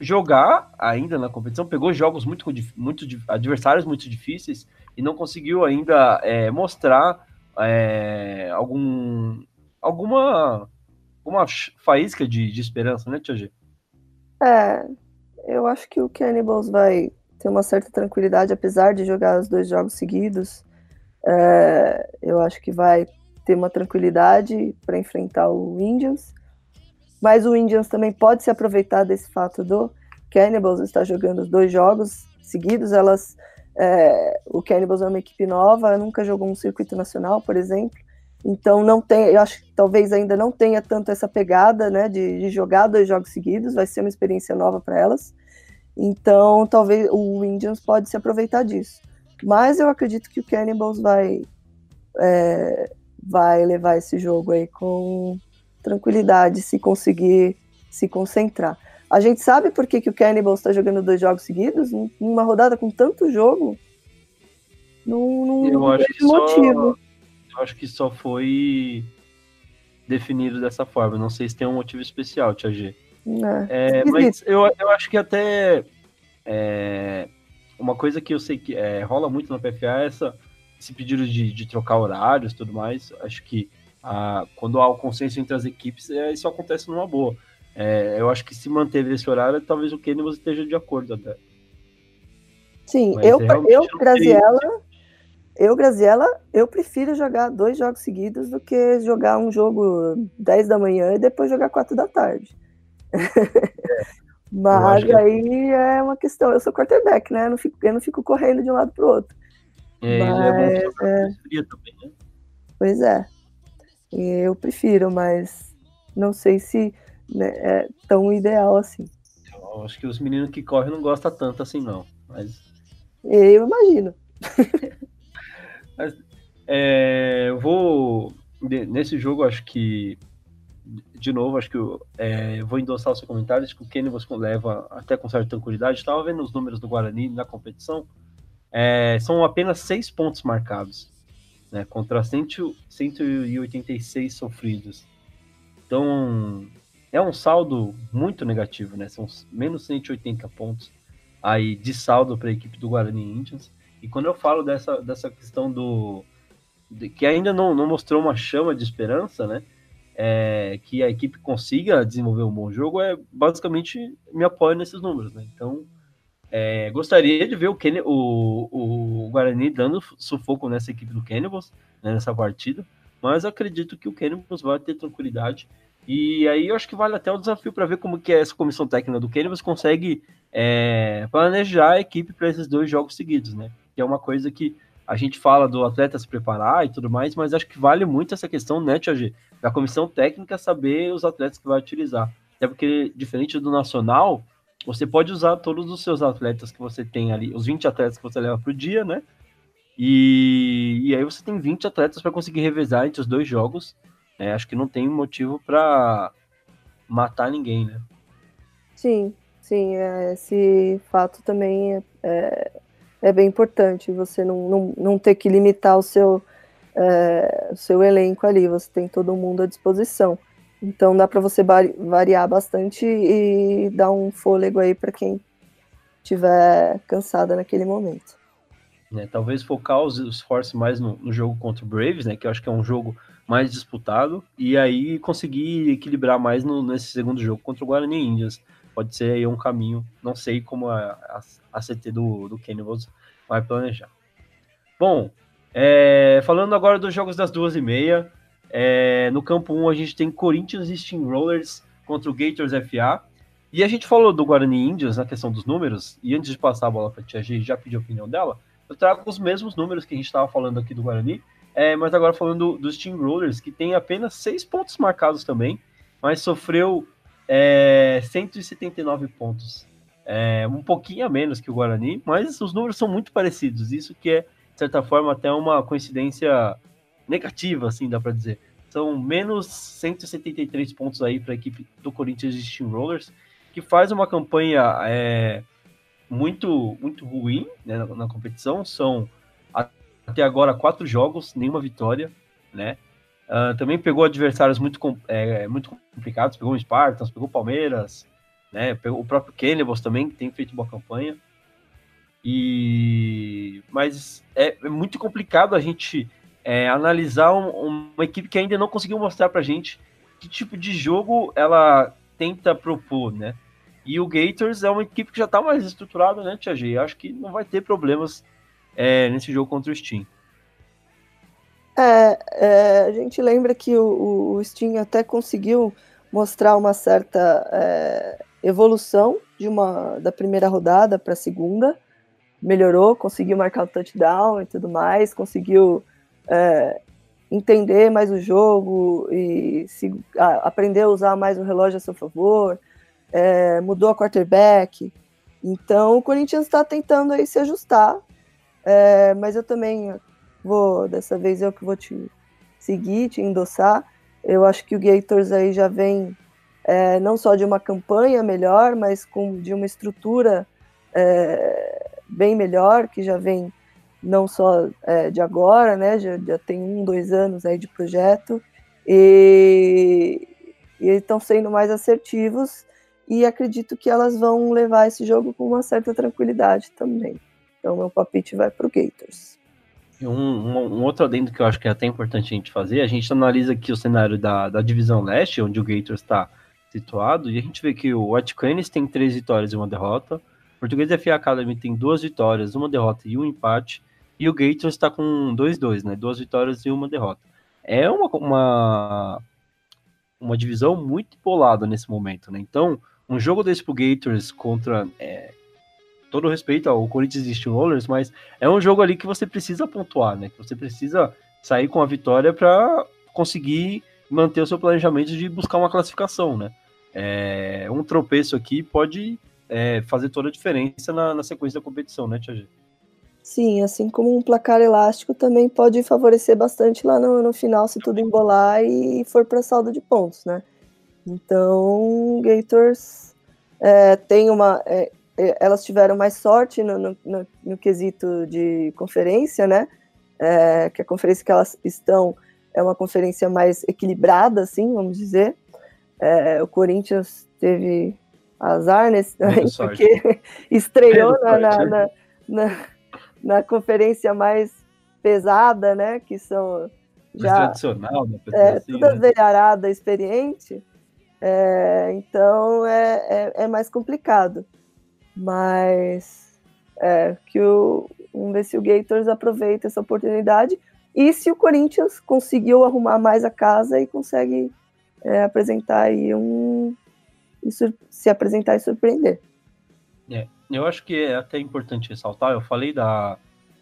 jogar ainda na competição, pegou jogos muito, muito adversários muito difíceis e não conseguiu ainda é, mostrar é, algum alguma uma faísca de, de esperança, né, Tia G? É, eu acho que o Cannibals vai ter uma certa tranquilidade, apesar de jogar os dois jogos seguidos. É, eu acho que vai ter uma tranquilidade para enfrentar o Indians. Mas o Indians também pode se aproveitar desse fato do Cannibals estar jogando dois jogos seguidos. Elas é, o Cannibals é uma equipe nova, nunca jogou um circuito nacional, por exemplo. Então não tem, eu acho que talvez ainda não tenha tanto essa pegada, né, de, de jogar dois jogos seguidos. Vai ser uma experiência nova para elas. Então talvez o Indians pode se aproveitar disso. Mas eu acredito que o Cannibals vai é, vai levar esse jogo aí com tranquilidade, se conseguir se concentrar. A gente sabe por que, que o Cannibals está jogando dois jogos seguidos? Numa rodada com tanto jogo? Não, não eu acho que motivo. Só, eu acho que só foi definido dessa forma. Não sei se tem um motivo especial, Tia G. É, é mas eu, eu acho que até é, uma coisa que eu sei que é, rola muito na PFA é essa, esse pedido de, de trocar horários e tudo mais. Acho que a, quando há o consenso entre as equipes, é, isso acontece numa boa. É, eu acho que se manteve esse horário, talvez o Kenny você esteja de acordo até. Sim, Mas eu, eu Graziella, eu, Graziella, eu prefiro jogar dois jogos seguidos do que jogar um jogo 10 da manhã e depois jogar 4 da tarde. É, Mas que... aí é uma questão. Eu sou quarterback, né? Eu não fico, eu não fico correndo de um lado para o outro. É, Mas, é... Também, né? Pois é. Eu prefiro, mas não sei se né, é tão ideal assim. Eu acho que os meninos que correm não gostam tanto assim, não. Mas... Eu imagino. mas, é, eu vou. Nesse jogo, acho que. De novo, acho que eu, é, eu vou endossar o seu comentário. Acho que o Kenny você leva até com certa tranquilidade. Estava vendo os números do Guarani na competição. É, são apenas seis pontos marcados, né, contra 100, 186 sofridos. Então, é um saldo muito negativo, né? São menos 180 pontos aí de saldo para a equipe do Guarani Indians. E quando eu falo dessa, dessa questão do. De, que ainda não, não mostrou uma chama de esperança, né? É, que a equipe consiga desenvolver um bom jogo, é basicamente me apoio nesses números, né? Então, é, gostaria de ver o, Kenny, o, o Guarani dando sufoco nessa equipe do Cannibals, né, nessa partida, mas acredito que o Cannibals vai ter tranquilidade. E aí eu acho que vale até o desafio para ver como que essa comissão técnica do Cannibals consegue é, planejar a equipe para esses dois jogos seguidos, né? Que é uma coisa que a gente fala do atleta se preparar e tudo mais, mas acho que vale muito essa questão, né, Tia G, da comissão técnica saber os atletas que vai utilizar. Até porque, diferente do Nacional, você pode usar todos os seus atletas que você tem ali, os 20 atletas que você leva para o dia, né? E, e aí você tem 20 atletas para conseguir revezar entre os dois jogos. É, acho que não tem motivo para matar ninguém, né? Sim, sim, é, esse fato também é, é, é, bem importante. Você não, não, não ter que limitar o seu, é, o seu elenco ali, você tem todo mundo à disposição. Então dá para você variar bastante e dar um fôlego aí para quem tiver cansada naquele momento. É, talvez focar os esforços mais no, no, jogo contra o Braves, né? Que eu acho que é um jogo mais disputado, e aí conseguir equilibrar mais no, nesse segundo jogo contra o Guarani Indians. Pode ser aí um caminho, não sei como a, a, a CT do, do Cannibals vai planejar. Bom, é, falando agora dos jogos das duas e meia, é, no campo 1 a gente tem Corinthians Steamrollers contra o Gators FA. E a gente falou do Guarani Indians na questão dos números, e antes de passar a bola para a Tia G, já pedi a opinião dela, eu trago os mesmos números que a gente estava falando aqui do Guarani, é, mas agora falando dos Steamrollers, que tem apenas seis pontos marcados também, mas sofreu é, 179 pontos. É, um pouquinho a menos que o Guarani, mas os números são muito parecidos. Isso que é, de certa forma, até uma coincidência negativa, assim, dá para dizer. São menos 173 pontos aí para a equipe do Corinthians de Steamrollers, que faz uma campanha é, muito muito ruim né, na, na, competição. São até agora quatro jogos, nenhuma vitória, né? Uh, também pegou adversários muito, é, muito complicados, pegou o Spartans, pegou o Palmeiras, né? Pegou o próprio Cannibals também, que tem feito boa campanha. E mas é, é muito complicado a gente é, analisar um, uma equipe que ainda não conseguiu mostrar pra gente que tipo de jogo ela tenta propor, né? E o Gators é uma equipe que já tá mais estruturada, né, Tia G? Acho que não vai ter problemas é, nesse jogo contra o Steam. É, é, a gente lembra que o, o, Steam até conseguiu mostrar uma certa é, evolução de uma da primeira rodada para a segunda, melhorou, conseguiu marcar o touchdown e tudo mais, conseguiu é, entender mais o jogo e se, a, aprender a usar mais o relógio a seu favor, é, mudou a quarterback. Então o Corinthians está tentando aí se ajustar, é, mas eu também vou, dessa vez eu que vou te seguir, te endossar. Eu acho que o Gators aí já vem é, não só de uma campanha melhor, mas com de uma estrutura é, bem melhor, que já vem não só é, de agora, né? Já, já, tem um, dois anos aí de projeto e, e estão sendo mais assertivos e acredito que elas vão levar esse jogo com uma certa tranquilidade também. Então meu palpite vai para o Gators. Um, um, um, outro adendo que eu acho que é até importante a gente fazer, a gente analisa aqui o cenário da, da divisão leste, onde o Gators está situado, e a gente vê que o White Canis tem três vitórias e uma derrota, o Português FA Academy tem duas vitórias, uma derrota e um empate, e o Gators está com 2-2, né? Duas vitórias e uma derrota. É uma, uma, uma divisão muito polada nesse momento, né? Então, um jogo desse pro Gators contra. É, todo respeito ao Corinthians e Steelers, mas é um jogo ali que você precisa pontuar, né? Que você precisa sair com a vitória para conseguir manter o seu planejamento de buscar uma classificação, né? É, um tropeço aqui pode é, fazer toda a diferença na, na, sequência da competição, né, Tia? Sim, assim como um placar elástico também pode favorecer bastante lá no, no final, se tudo embolar e for para saldo de pontos, né? Então, Gators é, tem uma. É, é, elas tiveram mais sorte no, no, no, no quesito de conferência, né? É, que a conferência que elas estão é uma conferência mais equilibrada, assim, vamos dizer. É, o Corinthians teve azar nesse, porque estreou na, na, na, na conferência mais pesada, né? Que são já tradicional, né? É, assim, toda né? velharada experiente. É, então é, é, é, mais complicado. Mas é, que o, Vamos ver se o Gators aproveita essa oportunidade e se o Corinthians conseguiu arrumar mais a casa e consegue é, apresentar aí um. se apresentar e surpreender. É, eu acho que é até importante ressaltar, eu falei da,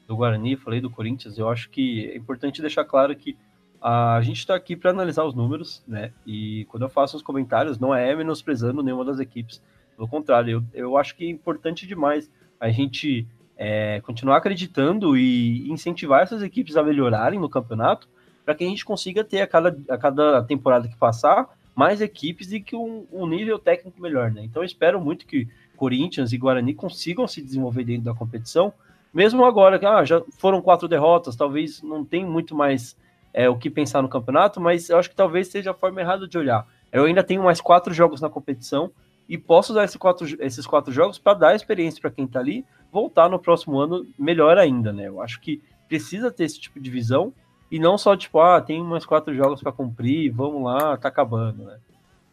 do Guarani, falei do Corinthians, eu acho que é importante deixar claro que a gente está aqui para analisar os números, né? E quando eu faço os comentários, não é menosprezando nenhuma das equipes. Pelo contrário, eu, eu acho que é importante demais a gente é, continuar acreditando e incentivar essas equipes a melhorarem no campeonato, para que a gente consiga ter a cada, a cada temporada que passar mais equipes e que um, um nível técnico melhor, né? Então eu espero muito que Corinthians e Guarani consigam se desenvolver dentro da competição, mesmo agora que ah, já foram quatro derrotas, talvez não tem muito mais é, o que pensar no campeonato, mas eu acho que talvez seja a forma errada de olhar. Eu ainda tenho mais quatro jogos na competição e posso usar esses quatro, esses quatro jogos para dar experiência para quem está ali, voltar no próximo ano melhor ainda, né? Eu acho que precisa ter esse tipo de visão e não só tipo, ah, tem mais quatro jogos para cumprir, vamos lá, tá acabando, né?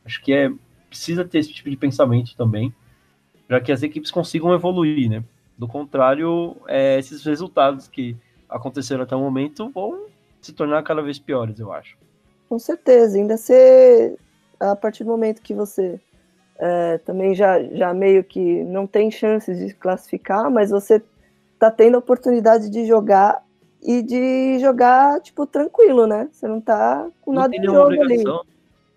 Acho que é precisa ter esse tipo de pensamento também para que as equipes consigam evoluir, né? Do contrário, é, esses resultados que aconteceram até o momento vão se tornar cada vez piores, eu acho. Com certeza, ainda ser a partir do momento que você é, também já, já meio que não tem chances de classificar, mas você tá tendo a oportunidade de jogar e de jogar, tipo, tranquilo, né? Você não tá com não nada de jogo ali. Né?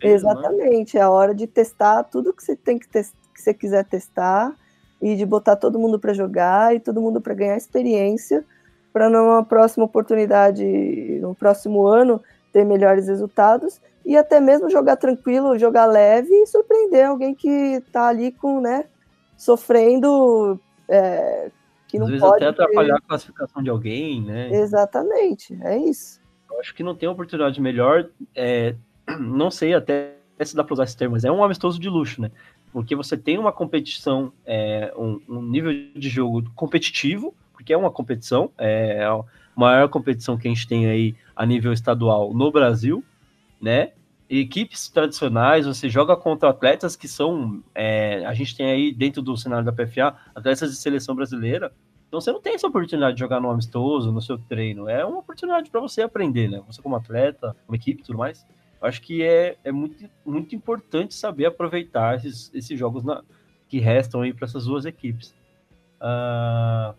Exatamente, é a hora de testar tudo que você tem que, que você quiser testar e de botar todo mundo para jogar e todo mundo para ganhar experiência para numa próxima oportunidade, no próximo ano, ter melhores resultados e até mesmo jogar tranquilo, jogar leve e surpreender alguém que está ali com, né, sofrendo, é, que não Às vezes pode até atrapalhar ter... a classificação de alguém, né? Exatamente, é isso. Eu acho que não tem oportunidade melhor, é, não sei até se dá para usar esse termo, mas é um amistoso de luxo, né? Porque você tem uma competição, é, um, um nível de jogo competitivo, porque é uma competição, é a maior competição que a gente tem aí a nível estadual no Brasil, né? Equipes tradicionais, você joga contra atletas que são. É, a gente tem aí dentro do cenário da PFA atletas de seleção brasileira. Então você não tem essa oportunidade de jogar no amistoso, no seu treino. É uma oportunidade para você aprender, né? Você como atleta, como equipe e tudo mais. Acho que é, é muito, muito importante saber aproveitar esses, esses jogos na, que restam aí para essas duas equipes. Uh,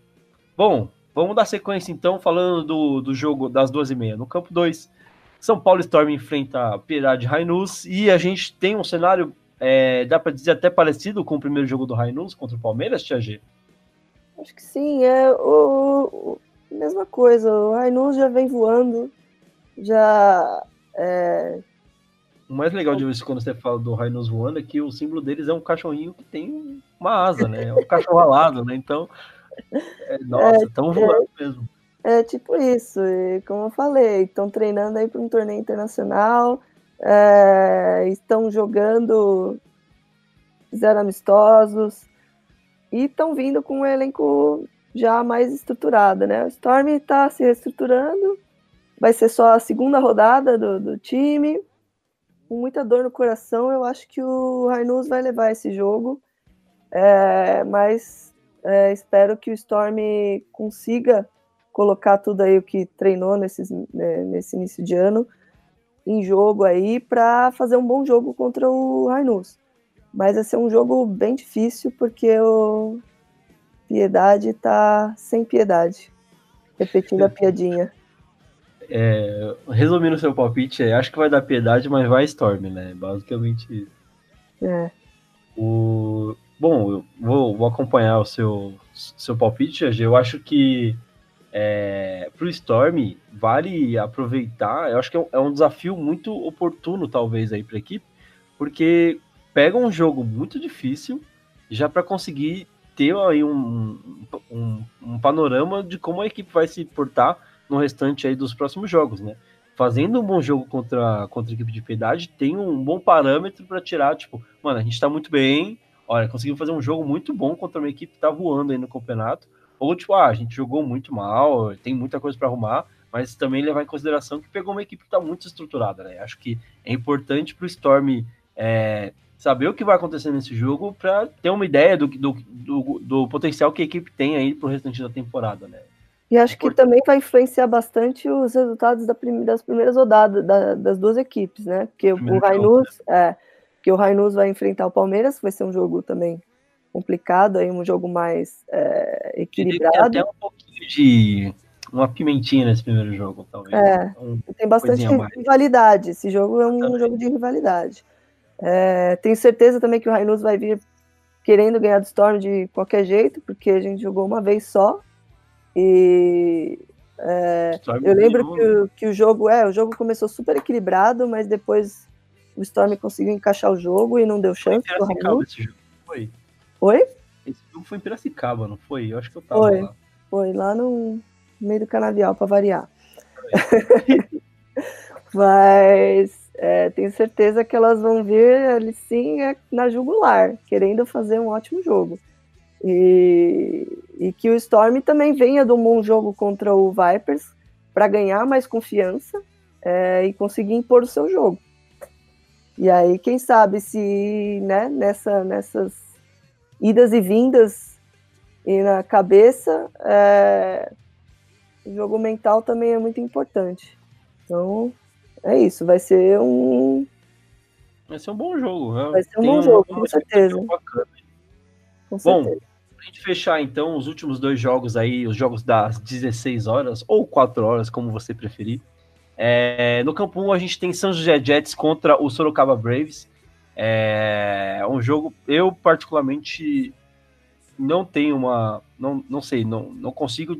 Bom, vamos dar sequência então, falando do, do jogo das duas e meia. No campo 2, São Paulo Storm enfrenta a Piedade Rainus e a gente tem um cenário, é, dá para dizer até parecido com o primeiro jogo do Rainus contra o Palmeiras, Tia G? Acho que sim, é o mesma coisa. O Rainus já vem voando, já. É... O mais legal de ver quando você fala do Rainus voando é que o símbolo deles é um cachorrinho que tem uma asa, né? É um cachorro alado, né? Então é, nossa, estão é, voando é, mesmo. É tipo isso, e como eu falei, estão treinando aí para um torneio internacional, é, estão jogando, fizeram amistosos e estão vindo com um elenco já mais estruturado, né? O Storm está se reestruturando, vai ser só a segunda rodada do, do time, com muita dor no coração, eu acho que o Rainus vai levar esse jogo, é, mas é, espero que o Storm consiga colocar tudo aí o que treinou nesses, né, nesse início de ano em jogo aí para fazer um bom jogo contra o Rainus. Mas vai ser um jogo bem difícil porque o Piedade tá sem piedade. Repetindo a piadinha. É, resumindo o seu palpite, acho que vai dar piedade, mas vai Storm, né? Basicamente isso. É. O, Bom, eu vou, vou acompanhar o seu, seu palpite, Eu acho que é, para o Storm vale aproveitar. Eu acho que é um, é um desafio muito oportuno, talvez, aí para a equipe, porque pega um jogo muito difícil já para conseguir ter aí um, um, um, panorama de como a equipe vai se portar no restante aí dos próximos jogos, né? Fazendo um bom jogo contra, contra a equipe de piedade, tem um bom parâmetro para tirar, tipo, mano, a gente está muito bem, olha, conseguiu fazer um jogo muito bom contra uma equipe que tá voando aí no campeonato. Ou, tipo, ah, a gente jogou muito mal, tem muita coisa para arrumar, mas também levar em consideração que pegou uma equipe que tá muito estruturada, né? Acho que é importante pro Storm é, saber o que vai acontecer nesse jogo para ter uma ideia do, do, do, do, potencial que a equipe tem aí pro restante da temporada, né? E acho que também vai influenciar bastante os resultados das primeiras rodadas da, das duas equipes, né? Porque o Rainus, né? é, que o Rainus vai enfrentar o Palmeiras, vai ser um jogo também complicado, aí um jogo mais é, equilibrado. Tem até um pouquinho de uma pimentinha nesse primeiro jogo, talvez. É, um, tem bastante rivalidade. Esse jogo é um Exatamente. jogo de rivalidade. É, tenho certeza também que o Rainus vai vir querendo ganhar do Storm de qualquer jeito, porque a gente jogou uma vez só. E é, eu lembro que o, que o jogo é, o jogo começou super equilibrado, mas depois o Storm conseguiu encaixar o jogo e não deu chance. Foi em Piracicaba esse jogo, foi? Oi? Esse jogo foi em Piracicaba, não foi? Eu acho que eu tava foi, lá. Foi, lá no meio do canavial, para variar. mas é, tenho certeza que elas vão vir ali sim é, na jugular, querendo fazer um ótimo jogo. E, e que o Storm também venha de um bom jogo contra o Vipers para ganhar mais confiança é, e conseguir impor o seu jogo. E aí, quem sabe se né, nessa, nessas idas e vindas e na cabeça, é, o jogo mental também é muito importante. Então, é isso, vai ser um. Vai ser um bom jogo. Né? Vai ser um Tem bom jogo, com certeza. Com certeza. Bom, pra gente fechar então os últimos dois jogos aí, os jogos das 16 horas, ou 4 horas, como você preferir. É, no campo 1 a gente tem São José Jets contra o Sorocaba Braves. É um jogo, eu particularmente não tenho uma. Não, não sei, não, não consigo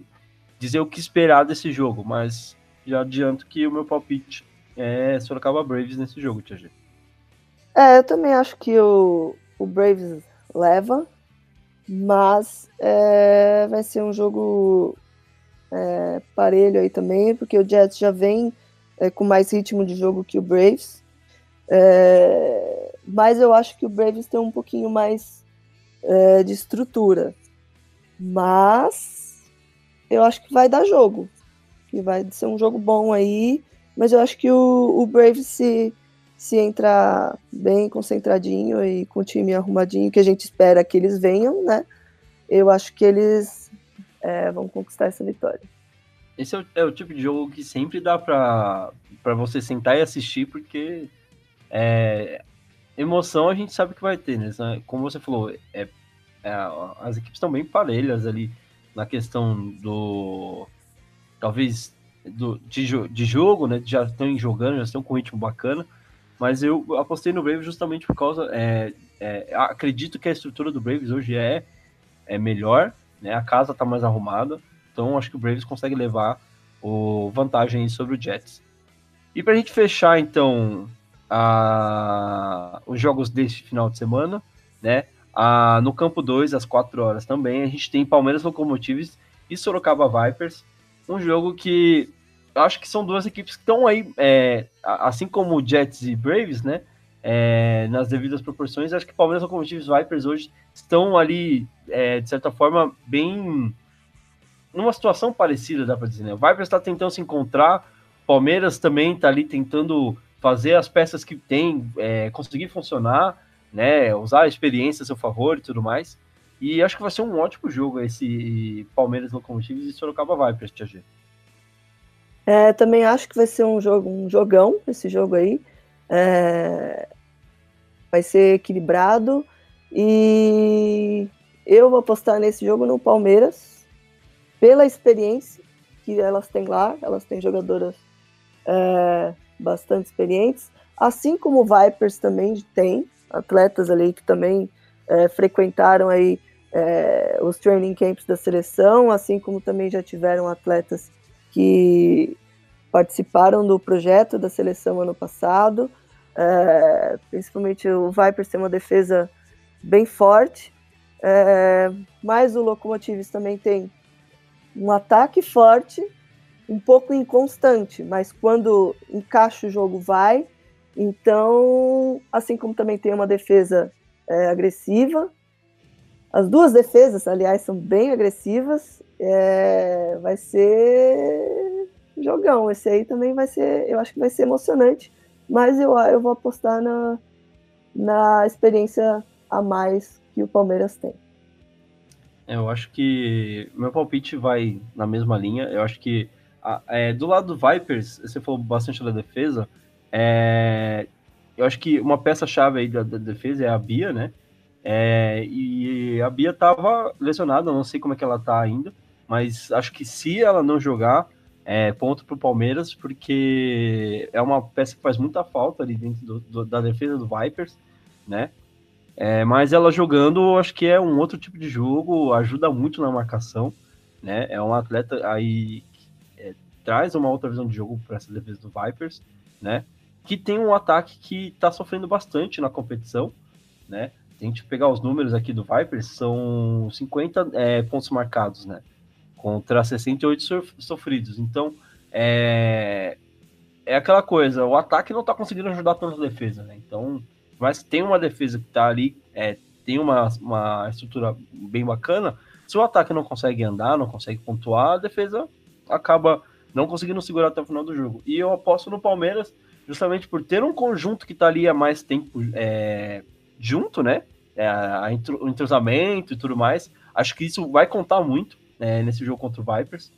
dizer o que esperar desse jogo, mas já adianto que o meu palpite é Sorocaba Braves nesse jogo, Tia G. É, eu também acho que o, o Braves leva, mas é, vai ser um jogo é, parelho aí também, porque o Jets já vem é, com mais ritmo de jogo que o Braves. É, mas eu acho que o Braves tem um pouquinho mais é, de estrutura. Mas eu acho que vai dar jogo. Que vai ser um jogo bom aí. Mas eu acho que o, o Braves se, se entrar bem concentradinho e com o time arrumadinho, que a gente espera que eles venham, né? Eu acho que eles é, vão conquistar essa vitória. Esse é o, é o, tipo de jogo que sempre dá para você sentar e assistir, porque é, emoção a gente sabe que vai ter, né? Como você falou, é, é, as equipes estão bem parelhas ali na questão do. Talvez do, de, de jogo, né? Já estão jogando, já estão com um ritmo bacana. Mas eu apostei no Braves justamente por causa. É, é, acredito que a estrutura do Braves hoje é, é melhor, né? A casa está mais arrumada. Então acho que o Braves consegue levar o vantagem sobre o Jets. E para a gente fechar então a, os jogos deste final de semana, né? A, no campo 2, às 4 horas também, a gente tem Palmeiras Locomotives e Sorocaba Vipers. Um jogo que acho que são duas equipes que estão aí, é, assim como Jets e Braves, né? É, nas devidas proporções, acho que Palmeiras Locomotives e Vipers hoje estão ali, é, de certa forma, bem. numa situação parecida, dá para dizer, né? O Vipers está tentando se encontrar, Palmeiras também está ali tentando fazer as peças que tem é, conseguir funcionar, né? Usar a experiência a seu favor e tudo mais. E acho que vai ser um ótimo jogo esse Palmeiras Locomotives e Sorocaba Vipers, Tia. É, também acho que vai ser um jogo, um jogão esse jogo aí. É, vai ser equilibrado e eu vou apostar nesse jogo no Palmeiras pela experiência que elas têm lá. Elas têm jogadoras é, bastante experientes, assim como o Vipers também tem atletas ali que também é, frequentaram aí é, os training camps da seleção, assim como também já tiveram atletas que participaram do projeto da seleção ano passado. É, principalmente o Vipers tem uma defesa bem forte, é, mas o Locomotives também tem um ataque forte, um pouco inconstante, mas quando encaixa o jogo vai. Então, assim como também tem uma defesa é, agressiva, as duas defesas, aliás, são bem agressivas. É, vai ser jogão. Esse aí também vai ser, eu acho que vai ser emocionante. Mas eu, eu vou apostar na, na experiência a mais que o Palmeiras tem. É, eu acho que meu palpite vai na mesma linha. Eu acho que é, do lado do Vipers, você falou bastante da defesa. É, eu acho que uma peça-chave aí da, da, defesa é a Bia, né? É, e a Bia tava lesionada, não sei como é que ela tá ainda, mas acho que se ela não jogar, é ponto pro Palmeiras, porque é uma peça que faz muita falta ali dentro do, do, da defesa do Vipers, né? É, mas ela jogando, acho que é um outro tipo de jogo, ajuda muito na marcação, né? É um atleta aí é, traz uma outra visão de jogo para essa defesa do Vipers, né? Que tem um ataque que está sofrendo bastante na competição, né? A gente pegar os números aqui do Vipers, são 50 é, pontos marcados, né? Contra 68 sofridos. Então, é, é aquela coisa, o ataque não está conseguindo ajudar tanto a defesa, né? Então, mas tem uma defesa que tá ali, é, tem uma, uma estrutura bem bacana. Se o ataque não consegue andar, não consegue pontuar, a defesa acaba não conseguindo segurar até o final do jogo. E eu aposto no Palmeiras, justamente por ter um conjunto que tá ali há mais tempo é, junto, né? É, o entrosamento e tudo mais. Acho que isso vai contar muito é, nesse jogo contra o Vipers.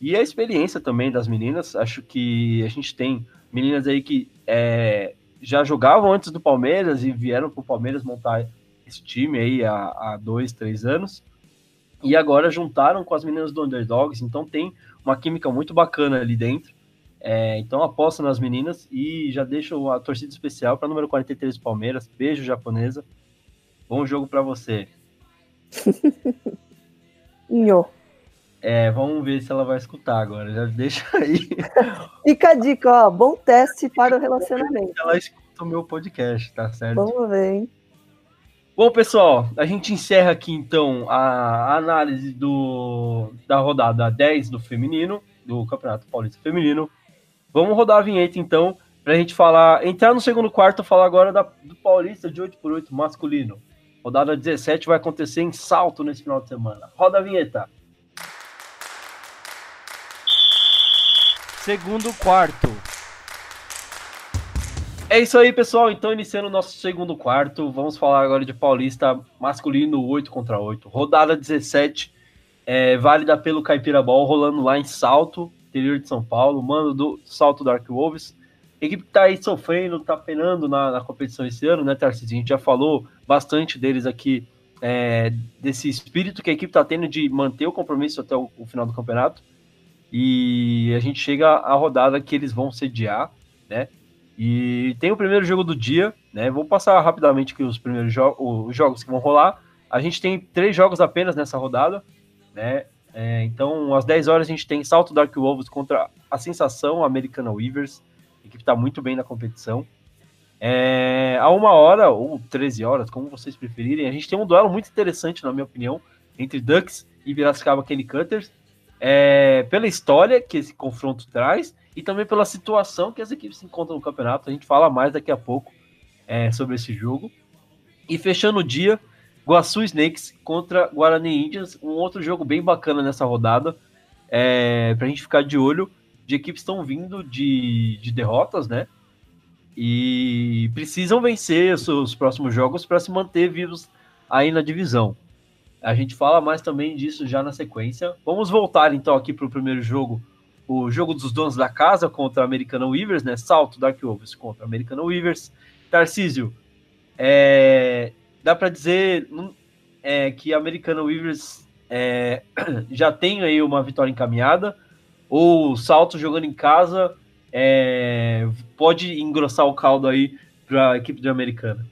E a experiência também das meninas. Acho que a gente tem meninas aí que é, já jogavam antes do Palmeiras e vieram para o Palmeiras montar esse time aí há, há dois, três anos. E agora juntaram com as meninas do Underdogs, então tem uma química muito bacana ali dentro. É, então aposta nas meninas e já deixo a torcida especial para número 43 do Palmeiras. Beijo, japonesa. Bom jogo para você. Nho. É, vamos ver se ela vai escutar agora. Já deixa aí. Fica a dica, ó. Bom teste para o relacionamento. Ela escuta o meu podcast, tá certo? Vamos ver, hein? Bom, pessoal, a gente encerra aqui então a análise do, da rodada 10 do feminino, do Campeonato Paulista Feminino. Vamos rodar a vinheta então, pra gente falar, entrar no segundo quarto, falar agora da, do Paulista de 8x8 masculino. Rodada 17 vai acontecer em salto nesse final de semana. Roda a vinheta. segundo quarto. É isso aí, pessoal. Então, iniciando o nosso segundo quarto, vamos falar agora de Paulista masculino 8 contra 8. Rodada 17, é, válida pelo Caipira Ball, rolando lá em Salto, interior de São Paulo, mano do Salto Dark Wolves. A equipe que tá aí sofrendo, tá penando na, na competição esse ano, né, Tarcísio? A gente já falou bastante deles aqui, é, desse espírito que a equipe tá tendo de manter o compromisso até o, o final do campeonato. E a gente chega à rodada que eles vão sediar, né? E tem o primeiro jogo do dia, né? Vou passar rapidamente aqui os primeiros jo os jogos que vão rolar. A gente tem três jogos apenas nessa rodada, né? É, então, às 10 horas a gente tem Salto Dark Wolves contra a Sensação Americana Weavers. A equipe está muito bem na competição. É, a uma hora, ou 13 horas, como vocês preferirem, a gente tem um duelo muito interessante, na minha opinião, entre Ducks e Piracicaba Kenny Cutters é, pela história que esse confronto traz e também pela situação que as equipes se encontram no campeonato. A gente fala mais daqui a pouco é, sobre esse jogo. E fechando o dia, Guaçu Snakes contra Guarani Indians, um outro jogo bem bacana nessa rodada, é, para a gente ficar de olho. De equipes estão vindo de, de derrotas, né? E precisam vencer os seus próximos jogos para se manter vivos aí na divisão. A gente fala mais também disso já na sequência. Vamos voltar então aqui para o primeiro jogo, o jogo dos donos da casa contra a Americana Weavers, né? Salto Dark Wolves contra a Americana Weavers. Tarcísio, é, dá para dizer é, que a Americana Weavers é, já tem aí uma vitória encaminhada, ou o Salto jogando em casa é, pode engrossar o caldo aí para a equipe de Americana?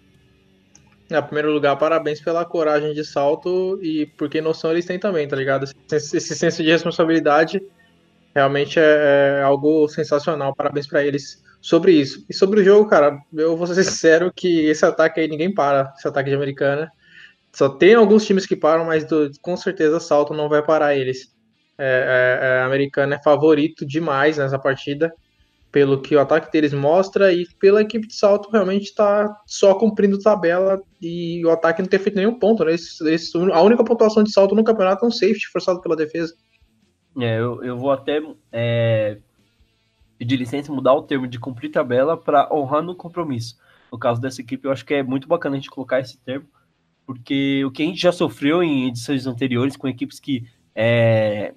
Em primeiro lugar, parabéns pela coragem de salto e porque noção eles têm também, tá ligado? Esse, esse senso de responsabilidade realmente é, é algo sensacional. Parabéns para eles sobre isso. E sobre o jogo, cara, eu vou ser sincero que esse ataque aí ninguém para, esse ataque de americana. Só tem alguns times que param, mas do, com certeza salto não vai parar eles. É, é, é, americana é favorito demais nessa partida pelo que o ataque deles mostra e pela equipe de salto realmente está só cumprindo tabela e o ataque não ter feito nenhum ponto. Né? Eles, eles, a única pontuação de salto no campeonato é um safety forçado pela defesa. É, eu, eu vou até é, pedir licença mudar o termo de cumprir tabela para honrar no compromisso. No caso dessa equipe, eu acho que é muito bacana a gente colocar esse termo, porque o que a gente já sofreu em edições anteriores com equipes que é,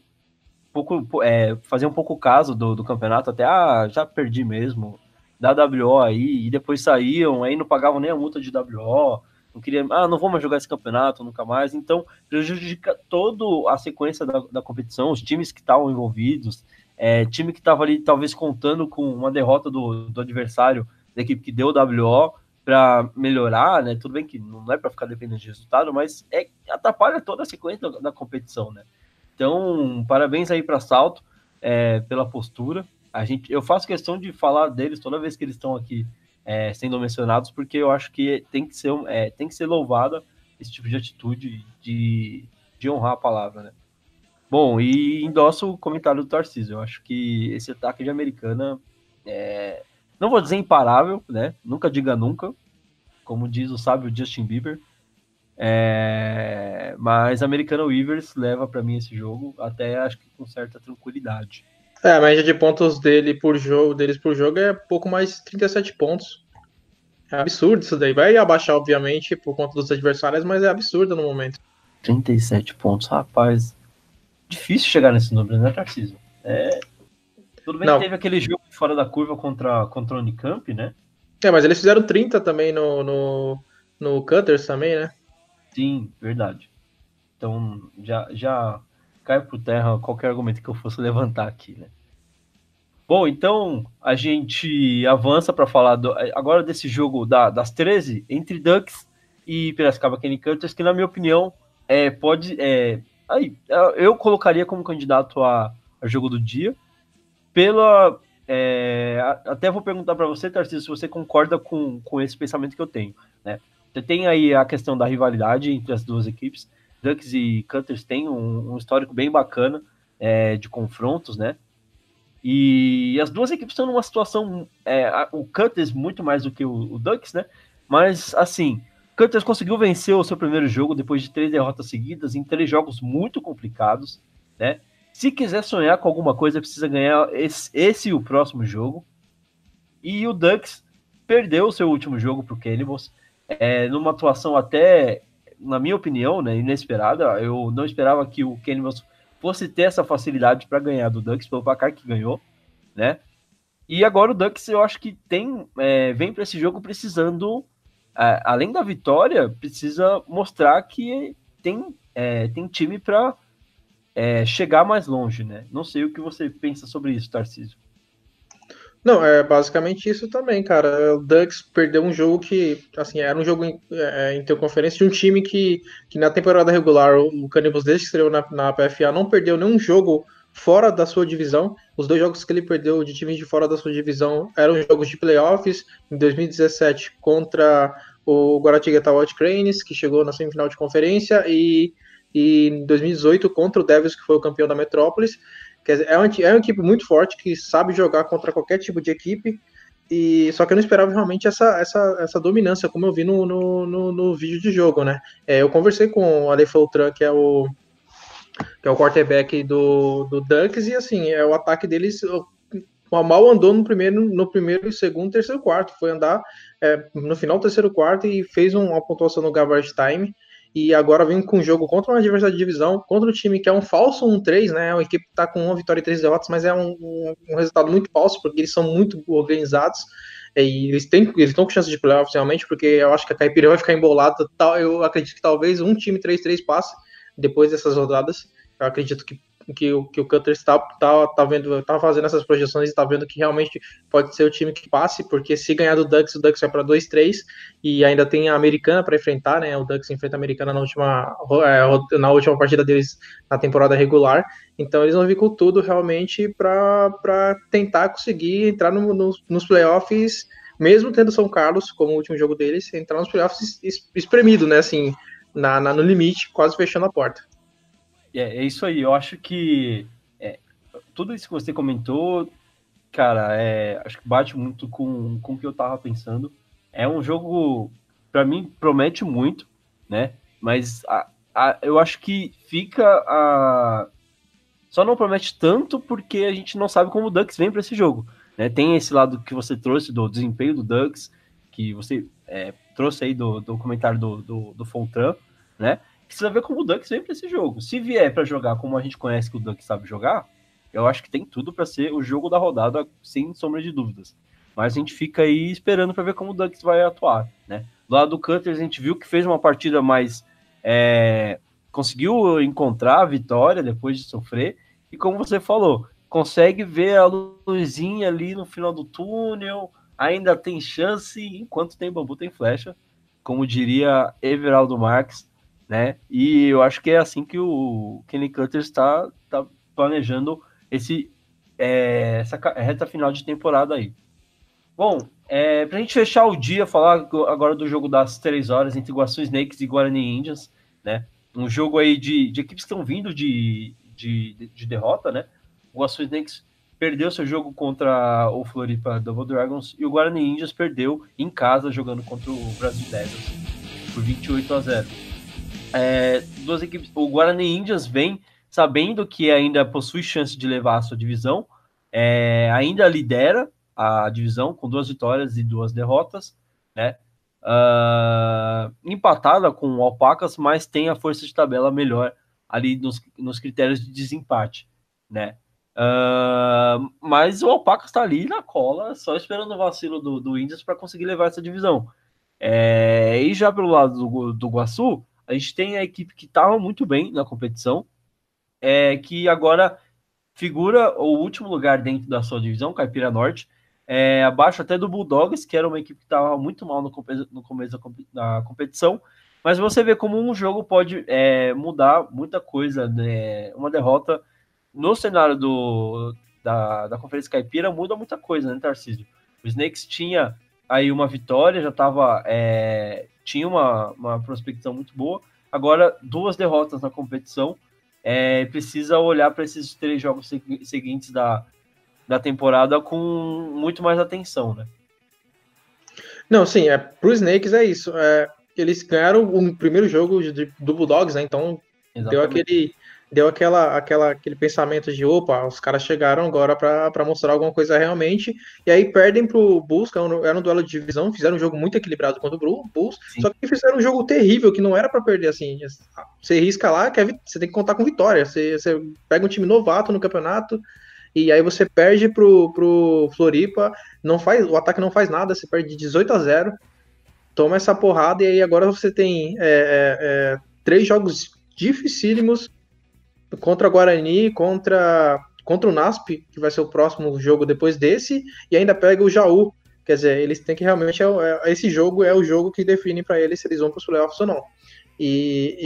pouco, é, faziam um pouco caso do, do campeonato, até, ah, já perdi mesmo, dá WO aí, e depois saíam, aí não pagavam nem a multa de WO, não queria, ah, não vou mais jogar esse campeonato nunca mais, então prejudica toda a sequência da, da competição, os times que estavam envolvidos, é, time que estava ali talvez contando com uma derrota do, do adversário, da equipe que deu o WO, para melhorar, né? Tudo bem que não é para ficar dependendo de resultado, mas é atrapalha toda a sequência da, da competição, né? Então, parabéns aí para Salto é, pela postura. A gente, eu faço questão de falar deles toda vez que eles estão aqui é, sendo mencionados, porque eu acho que tem que ser, é, tem que ser louvada esse tipo de atitude de, de honrar a palavra, né? Bom, e endosso o comentário do Tarcísio. Eu acho que esse ataque de Americana é, não vou dizer imparável, né? Nunca diga nunca, como diz o sábio Justin Bieber. É... Mas Americano Weavers leva para mim esse jogo, até acho que com certa tranquilidade. É, a média de pontos dele por jogo, deles por jogo é pouco mais de 37 pontos. É absurdo isso daí. Vai abaixar, obviamente, por conta dos adversários, mas é absurdo no momento. 37 pontos, rapaz. Difícil chegar nesse número, né, Tarcísio? É, tudo bem Não. que teve aquele jogo fora da curva contra, contra o Unicamp, né? É, mas eles fizeram 30 também no, no, no Cutters também, né? Sim, verdade. Então já, já cai por terra qualquer argumento que eu fosse levantar aqui, né? Bom, então a gente avança para falar do, agora desse jogo da, das 13 entre Ducks e Piracicaba Kenny Cutters, que na minha opinião é, pode. É, aí, eu colocaria como candidato a, a jogo do dia pela. É, até vou perguntar para você, Tarcísio, se você concorda com, com esse pensamento que eu tenho. Né? Você tem aí a questão da rivalidade entre as duas equipes. Ducks e Cutters têm um, um histórico bem bacana é, de confrontos, né? E as duas equipes estão numa situação. É, o Cutters muito mais do que o, o Ducks, né? Mas assim, Cutters conseguiu vencer o seu primeiro jogo depois de três derrotas seguidas em três jogos muito complicados, né? Se quiser sonhar com alguma coisa, precisa ganhar esse, esse e o próximo jogo. E o Ducks perdeu o seu último jogo para o Cannibals, é, numa atuação até, na minha opinião, né, inesperada. Eu não esperava que o Cannibals fosse ter essa facilidade para ganhar do Ducks pelo placar que ganhou, né? E agora o Ducks eu acho que tem é, vem para esse jogo precisando, é, além da vitória, precisa mostrar que tem, é, tem time para é, chegar mais longe, né? Não sei o que você pensa sobre isso, Tarcísio. Não, é basicamente isso também, cara. O Ducks perdeu um jogo que, assim, era um jogo em, é, interconferência de um time que, que na temporada regular, o Cannibals, desde que estreou na, na PFA, não perdeu nenhum jogo fora da sua divisão. Os dois jogos que ele perdeu de times de fora da sua divisão eram jogos de playoffs, em 2017 contra o Guaratinguetá White Cranes, que chegou na semifinal de conferência, e e em 2018 contra o Devils, que foi o campeão da Metrópolis. Quer dizer, é uma, é uma equipe muito forte que sabe jogar contra qualquer tipo de equipe. E só que eu não esperava realmente essa, essa, essa dominância, como eu vi no, no, no, no vídeo de jogo, né? É, eu conversei com o Ale Feltran, que é o que é o quarterback do, do Ducks, e assim, é o ataque deles mal andou no primeiro, no primeiro, segundo, terceiro, quarto. Foi andar é, no final do terceiro quarto e fez uma pontuação no garbage time e agora vem com um jogo contra uma adversário de divisão, contra um time que é um falso 1-3, né? É uma equipe que está com uma vitória e três derrotas, mas é um, um, resultado muito falso, porque eles são muito organizados. E eles têm eles estão com chance de playoffs realmente, porque eu acho que a Caipira vai ficar embolada. Tal, eu acredito que talvez um time 3-3 passe depois dessas rodadas. Eu acredito que que, o, que o Cutter está tá, tá vendo, tá fazendo essas projeções e está vendo que realmente pode ser o time que passe, porque se ganhar do Ducks, o Ducks vai para 2-3 e ainda tem a Americana para enfrentar, né? O Ducks enfrenta a Americana na última, é, na última partida deles na temporada regular, então eles vão vir com tudo realmente para tentar conseguir entrar no, no, nos playoffs, mesmo tendo São Carlos como o último jogo deles, entrar nos playoffs espremido, né? Assim, na, na no limite, quase fechando a porta. É, é isso aí, eu acho que é, tudo isso que você comentou, cara, é, acho que bate muito com, com o que eu tava pensando. É um jogo, para mim, promete muito, né? Mas a, a, eu acho que fica a. Só não promete tanto porque a gente não sabe como o Ducks vem para esse jogo. Né? Tem esse lado que você trouxe do desempenho do Ducks, que você é, trouxe aí do, do comentário do, do, do Fontran, né? Precisa ver como o Ducks vem para esse jogo. Se vier para jogar como a gente conhece que o Ducks sabe jogar, eu acho que tem tudo para ser o jogo da rodada, sem sombra de dúvidas. Mas a gente fica aí esperando para ver como o Ducks vai atuar, né? Do lado do Cutters, a gente viu que fez uma partida mais. É, conseguiu encontrar a vitória depois de sofrer, e como você falou, consegue ver a luzinha ali no final do túnel, ainda tem chance, enquanto tem bambu tem flecha, como diria Everaldo Marques, né? E eu acho que é assim que o Kenny Cutters está tá planejando esse, é, essa reta final de temporada aí. Bom, é, para a gente fechar o dia, falar agora do jogo das três horas entre Iguaçu Snakes e Guarani Indians, né? Um jogo aí de, de equipes que estão vindo de, de, de derrota, né? O Iguaçu Snakes perdeu seu jogo contra o Floripa Double Dragons e o Guarani Indians perdeu em casa jogando contra o Brasil Devils por 28 a 0. É, duas equipes, o Guarani Indians vem sabendo que ainda possui chance de levar a sua divisão, é, ainda lidera a divisão com duas vitórias e duas derrotas, né? Uh, empatada com o Alpacas, mas tem a força de tabela melhor ali nos, nos critérios de desempate, né? Uh, mas o Alpacas está ali na cola, só esperando o vacilo do, do Indians para conseguir levar essa divisão. É, e já pelo lado do, do Guaçu, a gente tem a equipe que estava muito bem na competição, é, que agora figura o último lugar dentro da sua divisão, Caipira Norte, é, abaixo até do Bulldogs, que era uma equipe que estava muito mal no, no começo da, competição. Mas você vê como um jogo pode é, mudar muita coisa. Né? Uma derrota no cenário do, da, da Conferência Caipira muda muita coisa, né, Tarcísio? O Snakes tinha aí uma vitória, já estava. É, tinha uma, uma prospecção muito boa. Agora, duas derrotas na competição. É, precisa olhar para esses três jogos seguintes da, da temporada com muito mais atenção, né? Não, sim, é, pro Snakes é isso. É, eles ganharam o primeiro jogo de, do Bulldogs, né? Então Exatamente. deu aquele deu aquela, aquela, aquele pensamento de opa, os caras chegaram agora para mostrar alguma coisa realmente, e aí perdem pro Bulls, que era um, era um duelo de divisão, fizeram um jogo muito equilibrado contra o Bulls, Sim. só que fizeram um jogo terrível, que não era para perder assim. Você risca lá, quer, você tem que contar com vitória. Você, você pega um time novato no campeonato, e aí você perde pro, pro Floripa, não faz, o ataque não faz nada, você perde de 18 a 0, toma essa porrada, e aí agora você tem é, é, é, três jogos dificílimos contra o Guarani, contra, contra o NASP, que vai ser o próximo jogo depois desse, e ainda pega o Jaú. Quer dizer, eles têm que realmente. É, é, esse jogo é o jogo que define para eles se eles vão para os playoffs ou não. E,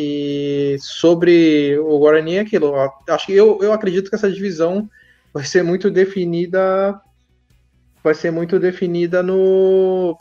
e, sobre o Guarani é aquilo. Acho que eu, eu acredito que essa divisão vai ser muito definida vai ser muito definida no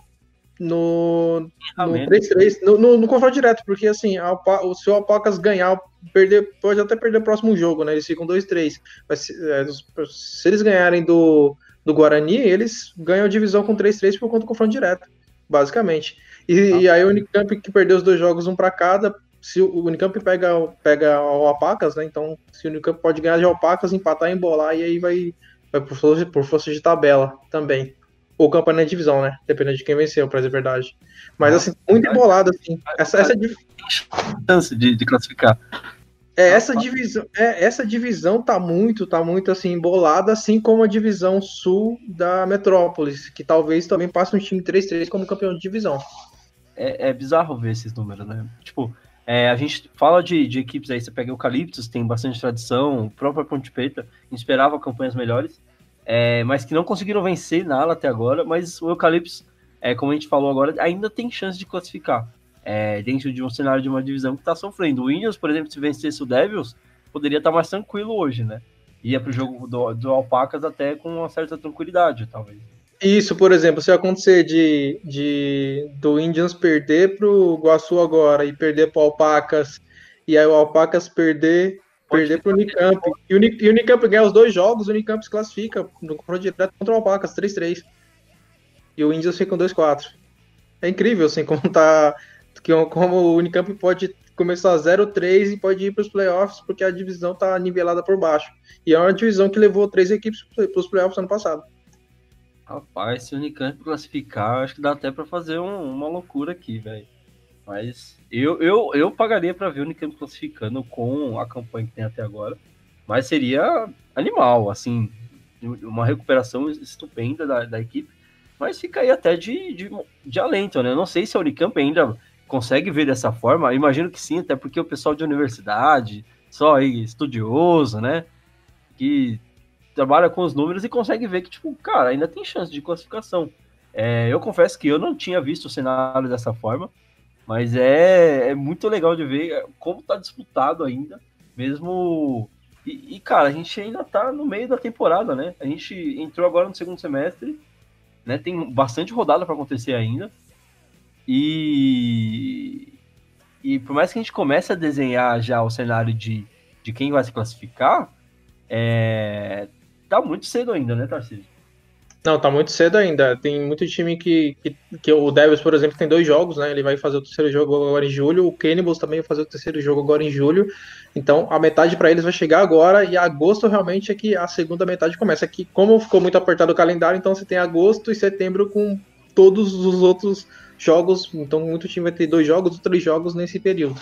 no, no 3-3, no, no, no, confronto direto, porque assim, a, o, se o Alpacas ganhar, perder, pode até perder o próximo jogo, né? Eles ficam 2-3. Mas é, se eles ganharem do, do Guarani, eles ganham a divisão com 3-3 por conta do confronto direto, basicamente. E, ah, e aí o Unicamp que perdeu os dois jogos, um para cada, se o Unicamp pega, pega o Alpacas, né? Então, se o Unicamp pode ganhar de Alpacas, empatar, embolar, e aí vai, vai por, força, por força de tabela também. Ou campanha de divisão, né? Dependendo de quem venceu, pra dizer a verdade. Mas, Nossa, assim, muito embolado, assim. Essa, essa chance de, de classificar. É, essa divisão, é, essa divisão tá muito, tá muito assim embolada, assim como a divisão sul da Metrópolis, que talvez também passe um time 3-3 como campeão de divisão. É, é bizarro ver esses números, né? Tipo, é, a gente fala de, de, equipes aí, você pega Eucaliptus, tem bastante tradição, o próprio Ponte Preta esperava campanhas melhores, é, mas que não conseguiram vencer nada até agora, mas o Eucaliptus, é, como a gente falou agora, ainda tem chance de classificar é, dentro de um cenário de uma divisão que está sofrendo. O Indians, por exemplo, se vencesse o Devils, poderia estar tá mais tranquilo hoje, né? Ia para o jogo do, do Alpacas até com uma certa tranquilidade, talvez. Isso, por exemplo, se acontecer de, de do Indians perder pro Guaçu agora e perder pro Alpacas, e aí o Alpacas perder, perder pro Unicamp, e o Unicamp ganhar os dois jogos, o Unicamp se classifica no confronto direto contra o Alpacas, 3-3. E o Indians fica com 2-4. É incrível, assim, como tá. Como o Unicamp pode começar 0-3 e pode ir para os playoffs, porque a divisão está nivelada por baixo. E é uma divisão que levou três equipes para os playoffs ano passado. Rapaz, se o Unicamp classificar, acho que dá até para fazer um, uma loucura aqui, velho. Mas eu, eu, eu pagaria para ver o Unicamp classificando com a campanha que tem até agora. Mas seria animal, assim, uma recuperação estupenda da, da equipe. Mas fica aí até de, de, de alento, né? Não sei se a Unicamp ainda consegue ver dessa forma. Eu imagino que sim, até porque o pessoal de universidade, só aí, estudioso, né? Que trabalha com os números e consegue ver que, tipo, cara, ainda tem chance de classificação. É, eu confesso que eu não tinha visto o cenário dessa forma, mas é, é muito legal de ver como tá disputado ainda, mesmo. E, e, cara, a gente ainda tá no meio da temporada, né? A gente entrou agora no segundo semestre, né? Tem bastante rodada para acontecer ainda. E. E por mais que a gente comece a desenhar já o cenário de, de quem vai se classificar, é, tá muito cedo ainda, né, Tarcísio? Não, tá muito cedo ainda. Tem muito time que, que, que, o Devils, por exemplo, tem dois jogos, né? Ele vai fazer o terceiro jogo agora em julho. O Cannibals também vai fazer o terceiro jogo agora em julho. Então, a metade para eles vai chegar agora e agosto realmente é que a segunda metade começa. Aqui, como ficou muito apertado o calendário, então você tem agosto e setembro com todos os outros jogos. Então, muito time vai ter dois jogos três jogos nesse período.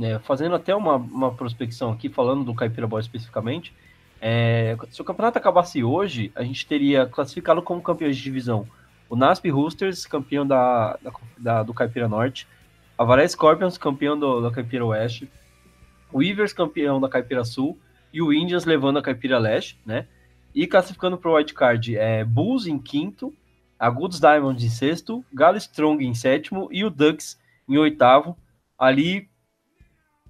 É, fazendo até uma, uma prospecção aqui, falando do Caipira Boy especificamente, é, se o campeonato acabasse hoje, a gente teria classificado como campeões de divisão o NASP Roosters, campeão da, da, da do Caipira Norte, a Varé Scorpions, campeão do, da Caipira Oeste, o Weavers, campeão da Caipira Sul, e o Indians levando a Caipira Leste, né? E classificando para o White Card é Bulls em quinto, a Goods Diamond em sexto, Galo Strong em sétimo e o Ducks em oitavo. Ali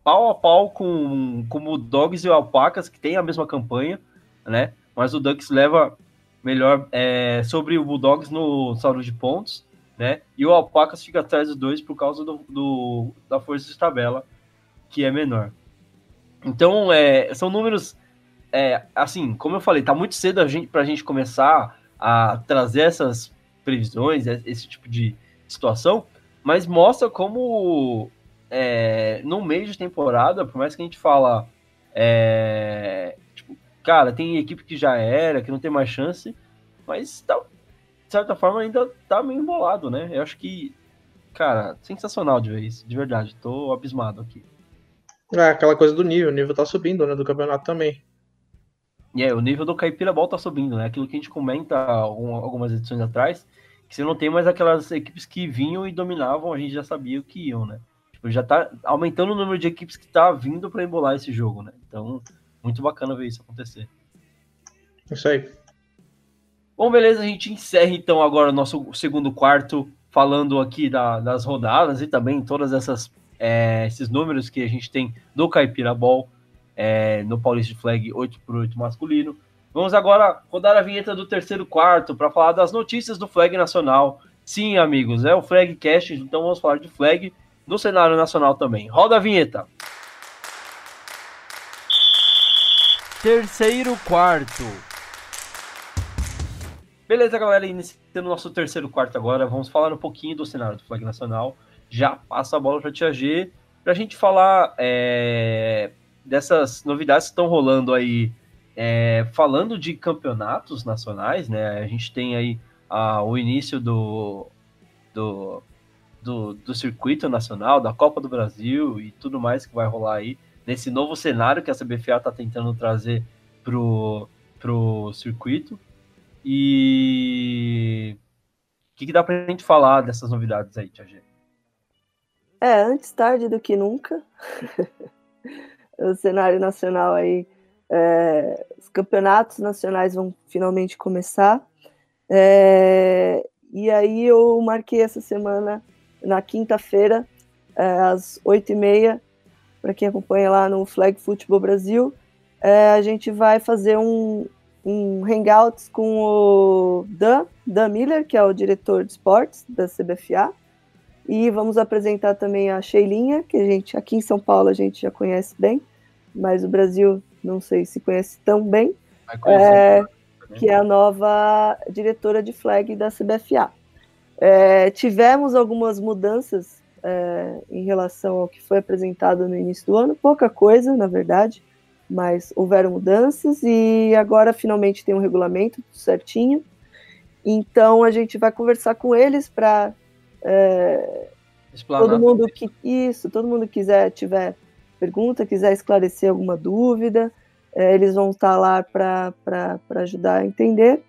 pau a pau com, com o Dogs e o Alpacas, que tem a mesma campanha, né? Mas o Ducks leva melhor é, sobre o Bulldogs no saldo de pontos, né? E o Alpacas fica atrás dos dois por causa do, do da força de tabela, que é menor. Então, é, são números, é, assim, como eu falei, tá muito cedo a gente, pra gente começar a trazer essas previsões, esse tipo de situação, mas mostra como é, no meio de temporada, por mais que a gente fala, é, tipo, cara, tem equipe que já era, que não tem mais chance, mas tá, de certa forma ainda tá meio embolado, né? Eu acho que, cara, sensacional de ver isso, de verdade, tô abismado aqui. É, aquela coisa do nível, o nível tá subindo, né, do campeonato também. E é, o nível do Caipira Ball tá subindo, né? Aquilo que a gente comenta algumas edições atrás, que você não tem mais aquelas equipes que vinham e dominavam, a gente já sabia o que iam, né? Tipo, já tá aumentando o número de equipes que tá vindo para embolar esse jogo, né? Então, muito bacana ver isso acontecer. Isso aí. Bom, beleza, a gente encerra então agora o nosso segundo quarto, falando aqui da, das rodadas e também todas essas é, esses números que a gente tem do Caipira Ball é, no Paulista Flag 8x8 masculino. Vamos agora rodar a vinheta do terceiro quarto para falar das notícias do Flag Nacional. Sim, amigos, é o Flag Cast, então vamos falar de Flag no cenário nacional também. Roda a vinheta. Terceiro quarto. Beleza, galera, iniciando o nosso terceiro quarto agora, vamos falar um pouquinho do cenário do Flag Nacional. Já passa a bola para Tia G, para a gente falar é, dessas novidades que estão rolando aí. É, falando de campeonatos nacionais, né? A gente tem aí a, o início do, do do, do circuito nacional, da Copa do Brasil e tudo mais que vai rolar aí, nesse novo cenário que a CBFA está tentando trazer pro, pro circuito. E o que, que dá para a gente falar dessas novidades aí, Tia G? É, antes tarde do que nunca. o cenário nacional aí, é, os campeonatos nacionais vão finalmente começar. É, e aí eu marquei essa semana na quinta-feira, é, às oito e meia, para quem acompanha lá no Flag Football Brasil, é, a gente vai fazer um, um hangouts com o Dan, Dan Miller, que é o diretor de esportes da CBFA, e vamos apresentar também a Sheilinha, que a gente aqui em São Paulo a gente já conhece bem, mas o Brasil não sei se conhece tão bem, é, que é a nova diretora de flag da CBFA. É, tivemos algumas mudanças é, em relação ao que foi apresentado no início do ano, pouca coisa, na verdade, mas houveram mudanças e agora finalmente tem um regulamento certinho. Então a gente vai conversar com eles para é, todo mundo que isso, todo mundo quiser tiver pergunta, quiser esclarecer alguma dúvida, é, eles vão estar lá para ajudar a entender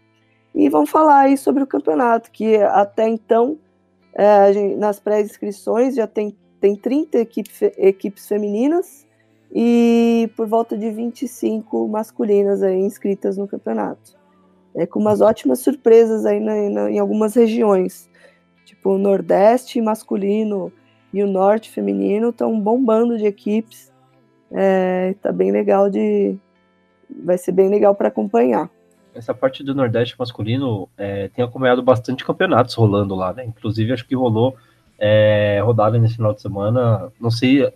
e vão falar aí sobre o campeonato, que até então, é, gente, nas pré-inscrições já tem, tem 30 equipes, equipes femininas e por volta de 25 masculinas aí inscritas no campeonato. É, com umas ótimas surpresas aí na, na, em algumas regiões, tipo o Nordeste masculino e o Norte feminino estão bombando de equipes. É, tá bem legal de, vai ser bem legal para acompanhar. Essa parte do Nordeste masculino é, tem acompanhado bastante campeonatos rolando lá, né? Inclusive acho que rolou é, rodada nesse final de semana. Não sei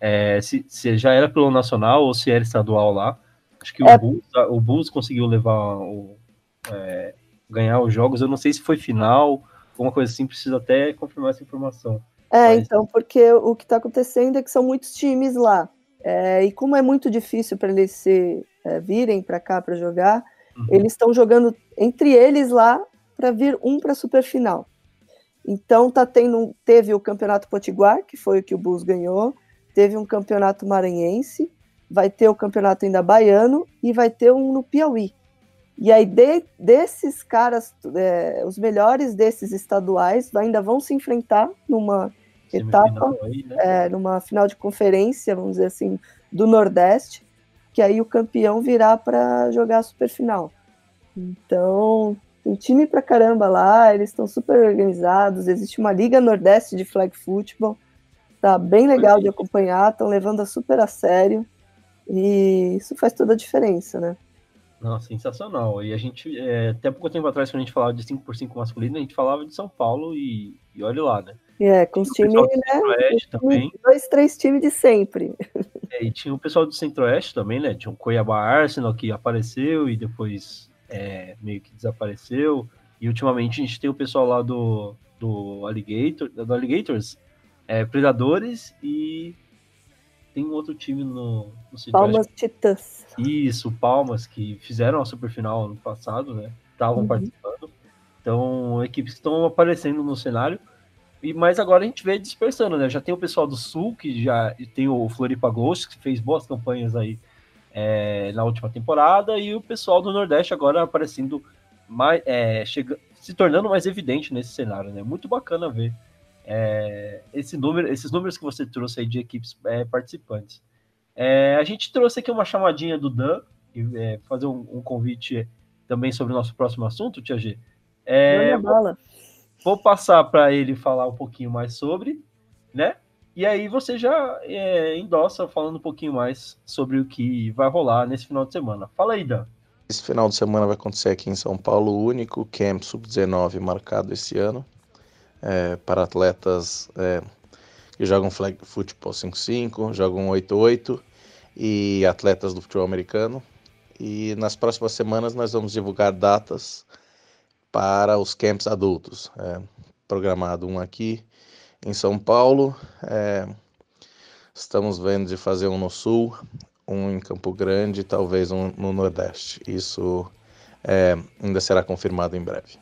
é, se, se, já era pelo nacional ou se era estadual lá. Acho que o, é. Bulls, o Bulls conseguiu levar o, é, ganhar os jogos. Eu não sei se foi final, alguma coisa assim. Preciso até confirmar essa informação. É, Mas... então, porque o que está acontecendo é que são muitos times lá. É, e como é muito difícil para eles se é, virem para cá para jogar, uhum. eles estão jogando entre eles lá para vir um para a superfinal. Então tá tendo, teve o campeonato potiguar, que foi o que o Bulls ganhou, teve um campeonato maranhense, vai ter o campeonato ainda baiano e vai ter um no Piauí. E aí de, desses caras, é, os melhores desses estaduais ainda vão se enfrentar numa etapa, aí, né? é, numa final de conferência, vamos dizer assim, do Nordeste que aí o campeão virá para jogar a superfinal. Então, tem time pra caramba lá, eles estão super organizados, existe uma Liga Nordeste de Flag Football, tá bem legal de acompanhar, estão levando a super a sério, e isso faz toda a diferença, né? Não, sensacional. E a gente, é, até pouco tempo atrás, quando a gente falava de 5x5 masculino, a gente falava de São Paulo e, e olha lá, né? É, com os times, né? Também. Dois, três times de sempre. É, e tinha o pessoal do Centro-Oeste também, né? Tinha o Cuiabá Arsenal que apareceu e depois é, meio que desapareceu. E ultimamente a gente tem o pessoal lá do, do Alligator, do Alligators, é, Predadores e tem um outro time no, no Palmas Titãs. Isso, Palmas, que fizeram a superfinal ano passado, né? Estavam uhum. participando. Então, equipes que estão aparecendo no cenário. E, mas agora a gente vê dispersando, né? Já tem o pessoal do Sul, que já tem o Floripa Ghost, que fez boas campanhas aí é, na última temporada, e o pessoal do Nordeste agora aparecendo mais, é, chega, se tornando mais evidente nesse cenário, né? Muito bacana ver é, esse número, esses números que você trouxe aí de equipes é, participantes. É, a gente trouxe aqui uma chamadinha do Dan, e, é, fazer um, um, convite também sobre o nosso próximo assunto, Tia G. É, bola. Vou passar para ele falar um pouquinho mais sobre, né? E aí você já é, endossa falando um pouquinho mais sobre o que vai rolar nesse final de semana. Fala aí, Dan. Esse final de semana vai acontecer aqui em São Paulo o único Camp Sub-19 marcado esse ano é, para atletas é, que jogam flag futebol 5-5, jogam 8-8 e atletas do futebol americano. E nas próximas semanas nós vamos divulgar datas para os camps adultos. É, programado um aqui em São Paulo. É, estamos vendo de fazer um no Sul, um em Campo Grande, talvez um no Nordeste. Isso é, ainda será confirmado em breve.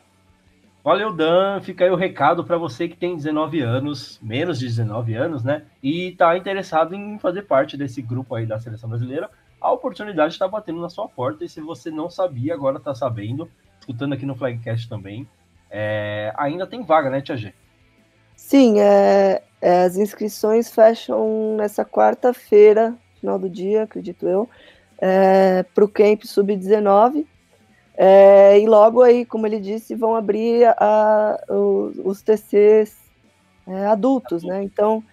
Valeu, Dan. Fica aí o recado para você que tem 19 anos, menos de 19 anos, né? E está interessado em fazer parte desse grupo aí da seleção brasileira. A oportunidade está batendo na sua porta e se você não sabia, agora está sabendo escutando aqui no Flagcast também. É, ainda tem vaga, né, Tia G? Sim, é, é, as inscrições fecham nessa quarta-feira, final do dia, acredito eu, é, para o Camp Sub-19. É, e logo aí, como ele disse, vão abrir a, os, os TCs é, adultos, né? Então,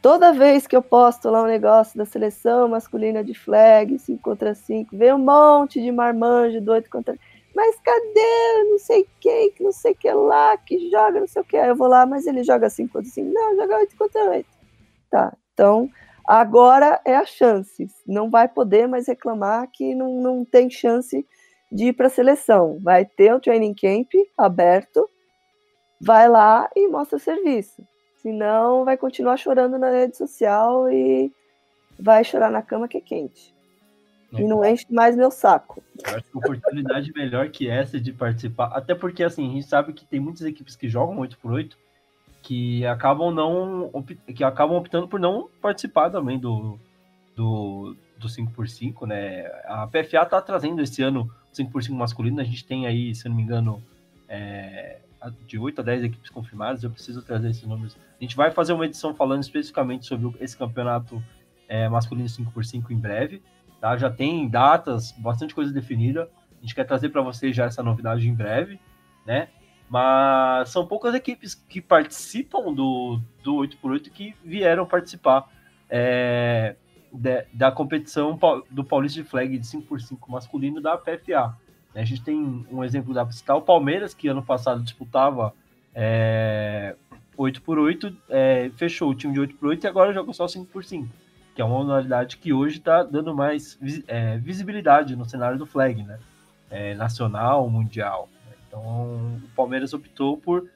toda vez que eu posto lá um negócio da seleção masculina de flag, 5 contra 5, vem um monte de marmanjo doido contra mas cadê não sei quem, que não sei que lá, que joga não sei o que. Aí eu vou lá, mas ele joga 5 contra 5. Não, joga 8 contra 8. Tá, então agora é a chance. Não vai poder mais reclamar que não, não tem chance de ir para a seleção. Vai ter um training camp aberto, vai lá e mostra o serviço. Senão vai continuar chorando na rede social e vai chorar na cama que é quente. E não enche mais meu saco. Eu acho que oportunidade melhor que essa de participar, até porque assim, a gente sabe que tem muitas equipes que jogam 8x8 que acabam não que acabam optando por não participar também do, do, do 5x5, né? A PFA tá trazendo esse ano 5x5 masculino, a gente tem aí, se não me engano, é, de 8 a 10 equipes confirmadas, eu preciso trazer esses números. A gente vai fazer uma edição falando especificamente sobre esse campeonato é, masculino 5x5 em breve, tá? Já tem datas, bastante coisa definida. A gente quer trazer para vocês já essa novidade em breve, né? Mas são poucas equipes que participam do, do 8x8 que vieram participar é, de, da competição do Paulista de Flag de 5x5 masculino da PFA. A gente tem um exemplo da citar o Palmeiras, que ano passado disputava é, 8x8, é, fechou o time de 8x8 e agora joga só 5x5 que é uma modalidade que hoje está dando mais é, visibilidade no cenário do flag, né? É, nacional, mundial. Então, o Palmeiras optou por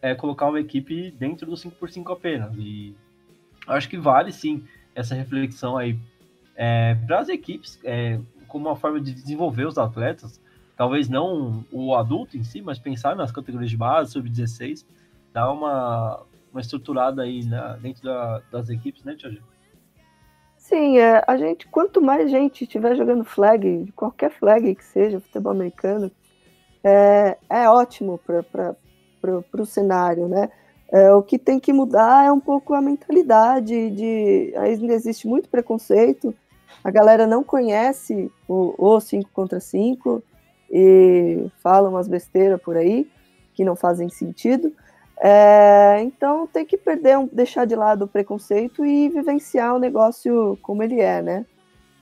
é, colocar uma equipe dentro do 5x5 apenas. E acho que vale sim essa reflexão aí é, para as equipes, é, como uma forma de desenvolver os atletas. Talvez não o adulto em si, mas pensar nas categorias de base, sub-16, dar uma, uma estruturada aí né, dentro da, das equipes, né, Tiago? Sim, é, a gente, quanto mais gente estiver jogando flag, qualquer flag que seja, futebol americano, é, é ótimo para o cenário, né? É, o que tem que mudar é um pouco a mentalidade de ainda existe muito preconceito, a galera não conhece o 5 contra 5 e fala umas besteiras por aí que não fazem sentido. É, então tem que perder, deixar de lado o preconceito e vivenciar o negócio como ele é, né?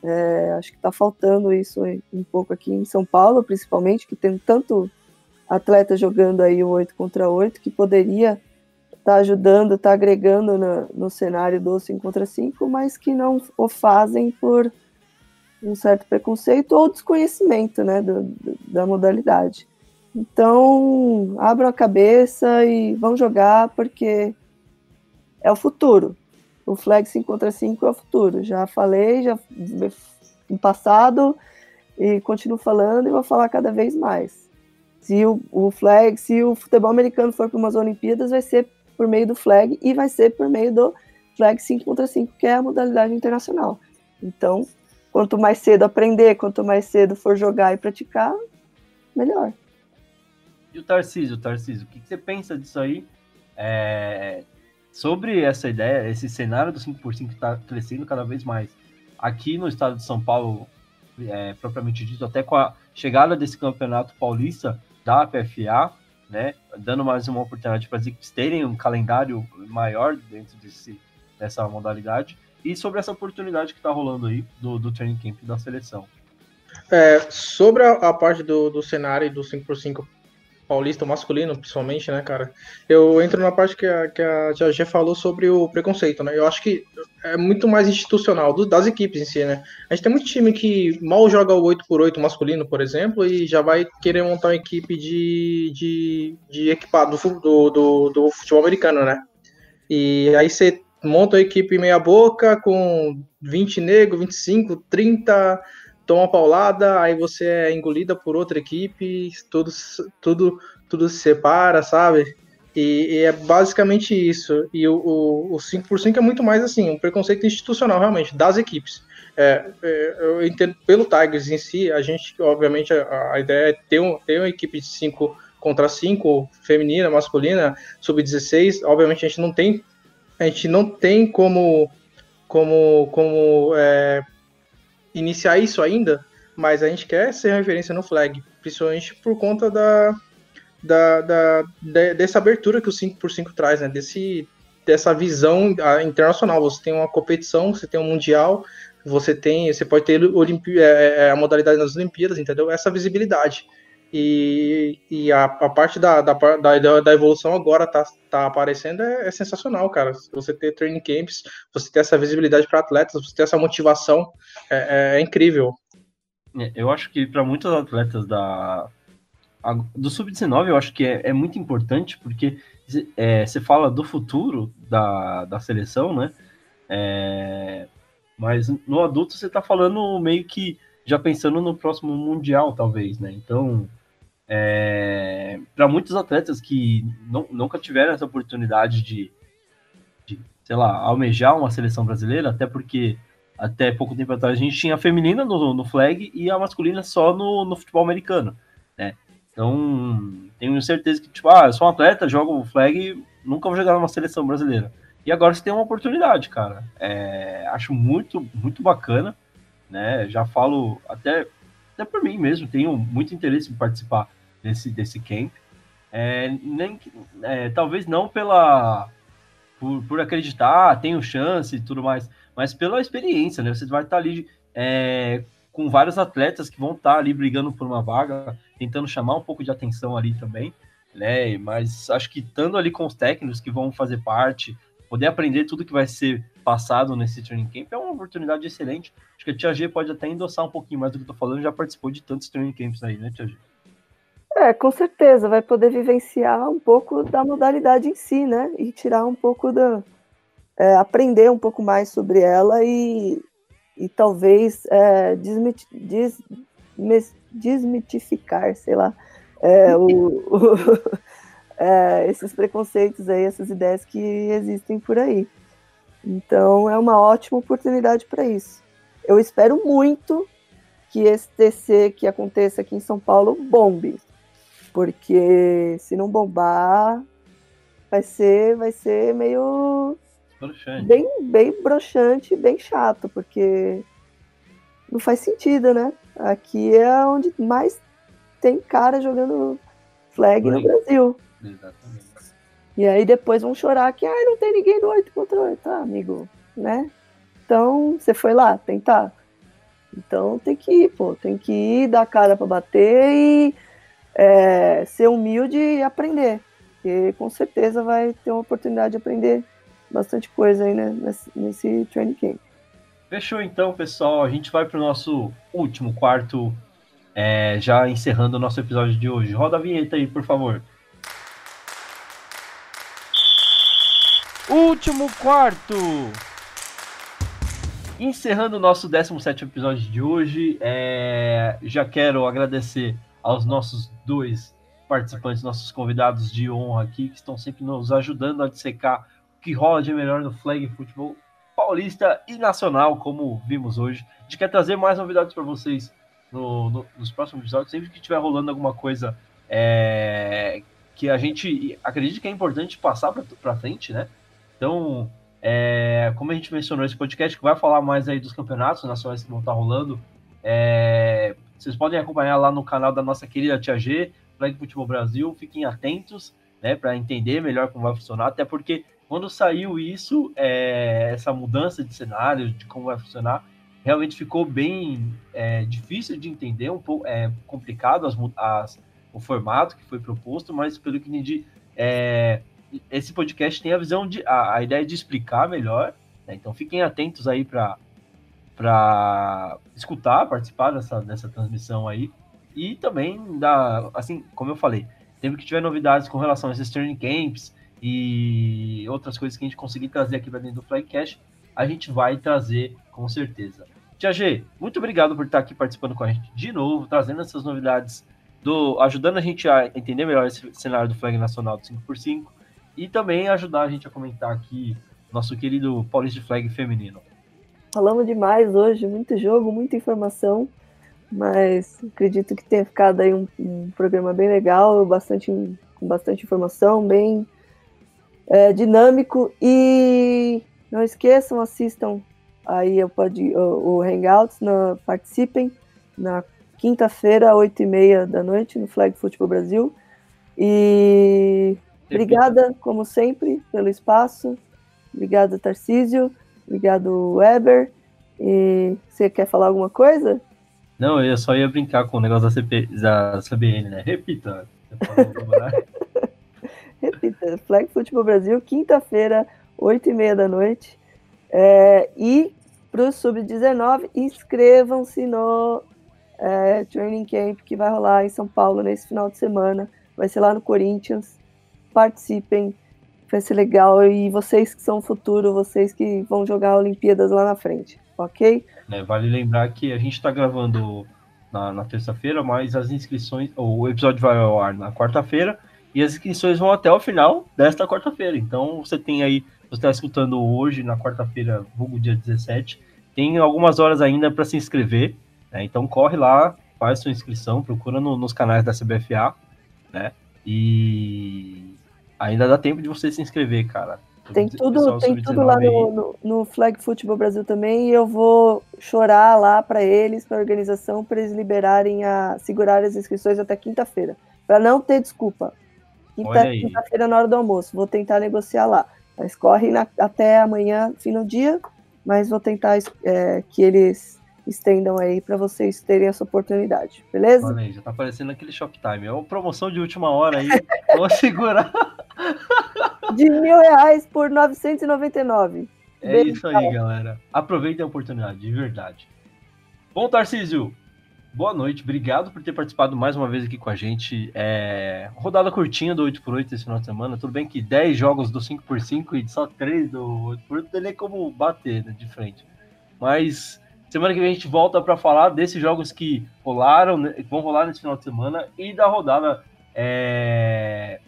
É, acho que está faltando isso um pouco aqui em São Paulo, principalmente, que tem tanto atleta jogando aí o 8 contra 8 que poderia estar tá ajudando, estar tá agregando no, no, cenário do 5 contra 5, mas que não o fazem por um certo preconceito ou desconhecimento né, do, do, da modalidade. Então, abram a cabeça e vão jogar, porque é o futuro. O flag 5 contra 5 é o futuro. Já falei, já no passado, e continuo falando e vou falar cada vez mais. Se o, o flag, se o futebol americano for para umas Olimpíadas, vai ser por meio do flag e vai ser por meio do flag 5 contra 5, que é a modalidade internacional. Então, quanto mais cedo aprender, quanto mais cedo for jogar e praticar, melhor. E o Tarcísio, Tarcísio, o que, que você pensa disso aí? É, sobre essa ideia, esse cenário do 5x5 que está crescendo cada vez mais. Aqui no estado de São Paulo, é, propriamente dito, até com a chegada desse campeonato paulista da PFA, né, dando mais uma oportunidade para as equipes terem um calendário maior dentro desse, dessa modalidade, e sobre essa oportunidade que está rolando aí do, do training camp da seleção. É, sobre a, a, parte do, do cenário do 5x5 paulista masculino, principalmente, né, cara? Eu entro na parte que a, que a Tia falou sobre o preconceito, né? Eu acho que é muito mais institucional do, das equipes em si, né? A gente tem muito time que mal joga o 8x8 masculino, por exemplo, e já vai querer montar uma equipe de, de, de equipado do, do, do futebol americano, né? E aí você monta a equipe meia boca com 20 negros, 25, 30 toma paulada, aí você é engolida por outra equipe, tudo, tudo, tudo se separa, sabe? E, e é basicamente isso. E o, o, o 5x5 é muito mais assim, um preconceito institucional, realmente, das equipes. É, é, eu entendo pelo Tigers em si, a gente, obviamente, a, a ideia é ter, um, ter uma equipe de 5 contra 5, feminina, masculina, sub-16. Obviamente, a gente não tem, a gente não tem como, como, como é, iniciar isso ainda, mas a gente quer ser referência no flag, principalmente por conta da, da, da, da dessa abertura que o 5x5 traz, né? Desse, dessa visão internacional. Você tem uma competição, você tem um mundial, você tem, você pode ter Olimpi é, é, a modalidade nas Olimpíadas, entendeu? Essa visibilidade. E, e a, a parte da, da, da, da, evolução agora tá, tá aparecendo é, é, sensacional, cara. Você ter training camps, você ter essa visibilidade para atletas, você ter essa motivação, é, é, é incrível. É, eu acho que para muitos atletas da, do Sub-19, eu acho que é, é muito importante, porque você fala do futuro da, da seleção, né? Mas no adulto você tá falando meio que já pensando no próximo Mundial, talvez, né? Então, é, para muitos atletas que não, nunca tiveram essa oportunidade de, de, sei lá, almejar uma seleção brasileira, até porque até pouco tempo atrás a gente tinha a feminina no, no flag e a masculina só no, no futebol americano, né? Então, tenho certeza que, tipo, ah, eu sou um atleta, jogo flag, nunca vou jogar numa seleção brasileira. E agora você tem uma oportunidade, cara. É, acho muito, muito bacana, né? Já falo até, até por mim mesmo, tenho muito interesse em participar desse, desse camp. É, nem, é, talvez não pela por, por acreditar, tenho chance e tudo mais, mas pela experiência, né? Você vai estar ali é, com vários atletas que vão estar ali brigando por uma vaga, tentando chamar um pouco de atenção ali também, né? Mas acho que estando ali com os técnicos que vão fazer parte, poder aprender tudo que vai ser passado nesse training camp é uma oportunidade excelente. Acho que a Tia G pode até endossar um pouquinho mais do que eu tô falando, já participou de tantos training camps aí, né, Tia G? É, com certeza, vai poder vivenciar um pouco da modalidade em si, né? E tirar um pouco da. É, aprender um pouco mais sobre ela e, e talvez é, desmit, des, mes, desmitificar, sei lá, é, o, o é, esses preconceitos aí, essas ideias que existem por aí. Então é uma ótima oportunidade para isso. Eu espero muito que esse TC que aconteça aqui em São Paulo bombe, porque se não bombar, vai ser, vai ser meio broxante. bem, bem broxante, bem chato, porque não faz sentido, né? Aqui é onde mais tem cara jogando flag no Brasil. Exatamente. E aí depois vão chorar que ah, não tem ninguém no 8 contra 8, tá, amigo, né? Então, você foi lá tentar. Então tem que ir, pô, tem que ir, dar cara para bater e é, ser humilde e aprender. Porque com certeza vai ter uma oportunidade de aprender bastante coisa aí né, nesse, nesse training camp. Fechou então, pessoal. A gente vai para o nosso último quarto, é, já encerrando o nosso episódio de hoje. Roda a vinheta aí, por favor. Último quarto! Encerrando o nosso 17 episódio de hoje, é, já quero agradecer aos nossos dois participantes, nossos convidados de honra aqui, que estão sempre nos ajudando a dissecar o que rola de melhor no flag futebol paulista e nacional, como vimos hoje. A gente quer trazer mais novidades para vocês no, no, nos próximos episódios, sempre que estiver rolando alguma coisa é, que a gente acredita que é importante passar para frente, né? Então, é, como a gente mencionou esse podcast, que vai falar mais aí dos campeonatos nacionais que vão estar rolando, é, vocês podem acompanhar lá no canal da nossa querida Tia G, Flag Futebol Brasil. Fiquem atentos, né, para entender melhor como vai funcionar, até porque quando saiu isso, é, essa mudança de cenário, de como vai funcionar, realmente ficou bem é, difícil de entender, um pouco é, complicado as, as, o formato que foi proposto, mas pelo que entendi, é, esse podcast tem a visão de a, a ideia de explicar melhor, né? então fiquem atentos aí para para escutar, participar dessa, dessa transmissão aí. E também da, assim, como eu falei, sempre que tiver novidades com relação a esses training camps e outras coisas que a gente conseguir trazer aqui para dentro do Flycast, a gente vai trazer com certeza. Tia G, muito obrigado por estar aqui participando com a gente de novo, trazendo essas novidades, do, ajudando a gente a entender melhor esse cenário do Flag Nacional do 5x5 e também ajudar a gente a comentar aqui nosso querido Paulista Flag feminino. Falamos demais hoje, muito jogo, muita informação, mas acredito que tenha ficado aí um, um programa bem legal, bastante, com bastante informação, bem é, dinâmico. E não esqueçam, assistam aí o, o, Hangouts, na, participem na quinta-feira, oito e meia da noite, no Flag Futebol Brasil. E obrigada, como sempre, pelo espaço. Obrigada, Tarcísio. Obrigado, Weber. E você quer falar alguma coisa? Não, eu só ia brincar com o negócio da, CP, da CBN, né? Repita. Repita. Flag Futebol Brasil, quinta-feira, 8 e meia da noite. É, e para o Sub-19, inscrevam-se no é, Training Camp que vai rolar em São Paulo nesse final de semana. Vai ser lá no Corinthians. Participem, vai ser legal. E vocês que são o futuro, vocês que vão jogar Olimpíadas lá na frente, ok? É, vale lembrar que a gente está gravando na, na terça-feira, mas as inscrições, o episódio vai ao ar na quarta-feira e as inscrições vão até o final desta quarta-feira. Então você tem aí, você está escutando hoje, na quarta-feira, vulgo dia 17, tem algumas horas ainda para se inscrever. Né? Então corre lá, faz sua inscrição, procura no, nos canais da CBFA, né? E ainda dá tempo de você se inscrever, cara. Tem tudo, tem tudo lá no, no, no, Flag Football Brasil também, e eu vou chorar lá para eles, para a organização, para eles liberarem a segurar as inscrições até quinta-feira, para não ter desculpa. Quinta-feira quinta na hora do almoço, vou tentar negociar lá. Mas corre na, até amanhã, fim do dia, mas vou tentar é, que eles estendam aí para vocês terem essa oportunidade, beleza? Olha aí, já tá aparecendo aquele Shoptime. É uma promoção de última hora aí. Vou segurar. De mil reais por 999. É Bem isso aí, galera. Aproveitem a oportunidade, de verdade. Bom, Tarcísio, boa noite. Obrigado por ter participado mais uma vez aqui com a gente. É... Rodada curtinha do 8x8 esse final de semana. Tudo bem que 10 jogos do 5x5 e só 3 do 8x8 não tem como bater né, de frente. Mas semana que vem a gente volta para falar desses jogos que rolaram, né, que vão rolar nesse final de semana e da rodada é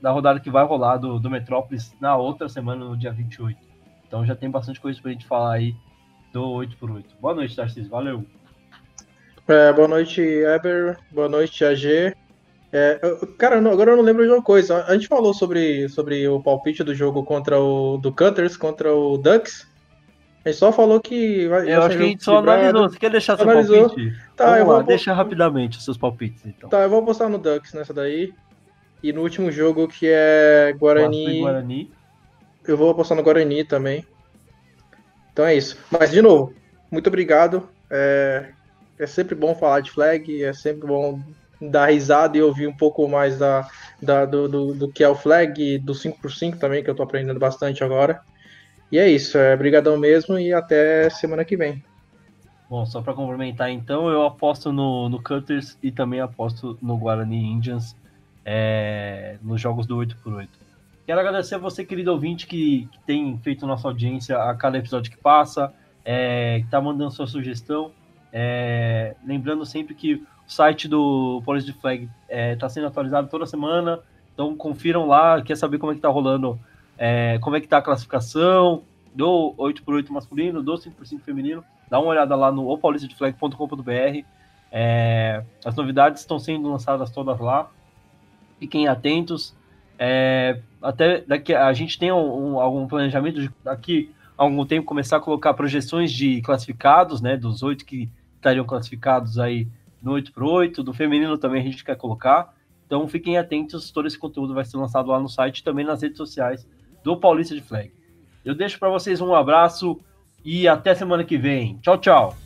da rodada que vai rolar do, do Metrópolis na outra semana, no dia 28. Então já tem bastante coisa pra gente falar aí do 8x8. Boa noite, Tarcísio. Valeu. É, boa noite, Eber. Boa noite, AG. É, cara, agora eu não lembro de uma coisa. A gente falou sobre, sobre o palpite do jogo contra o do Cutters contra o Ducks. A gente só falou que. Eu acho que a gente só analisou. Você quer deixar seu analisou. palpite? Tá, Vamos eu lá, vou... deixa rapidamente os seus palpites, então. Tá, eu vou postar no Ducks nessa daí. E no último jogo, que é Guarani. Guarani. Eu vou apostar no Guarani também. Então é isso. Mas, de novo, muito obrigado. É, é sempre bom falar de flag, é sempre bom dar risada e ouvir um pouco mais da, da do, do, do, que é o flag, do 5x5 também, que eu tô aprendendo bastante agora. E é isso, é brigadão mesmo e até semana que vem. Bom, só para complementar então, eu aposto no, no Cutters e também aposto no Guarani Indians é, nos jogos do 8x8. Quero agradecer a você, querido ouvinte, que, que tem feito nossa audiência a cada episódio que passa, é, que está mandando sua sugestão. É, lembrando sempre que o site do Police de Flag está é, sendo atualizado toda semana, então confiram lá, quer saber como é que está rolando, é, como é que está a classificação do 8x8 masculino, do 5x5 feminino, dá uma olhada lá no opolicedeflag.com.br. É, as novidades estão sendo lançadas todas lá fiquem atentos. É, até daqui a gente tem um, um, algum planejamento de daqui a algum tempo começar a colocar projeções de classificados, né? Dos oito que estariam classificados aí no 8 para 8, do feminino também a gente quer colocar. Então fiquem atentos, todo esse conteúdo vai ser lançado lá no site e também nas redes sociais do Paulista de Flag. Eu deixo para vocês um abraço e até semana que vem. Tchau, tchau.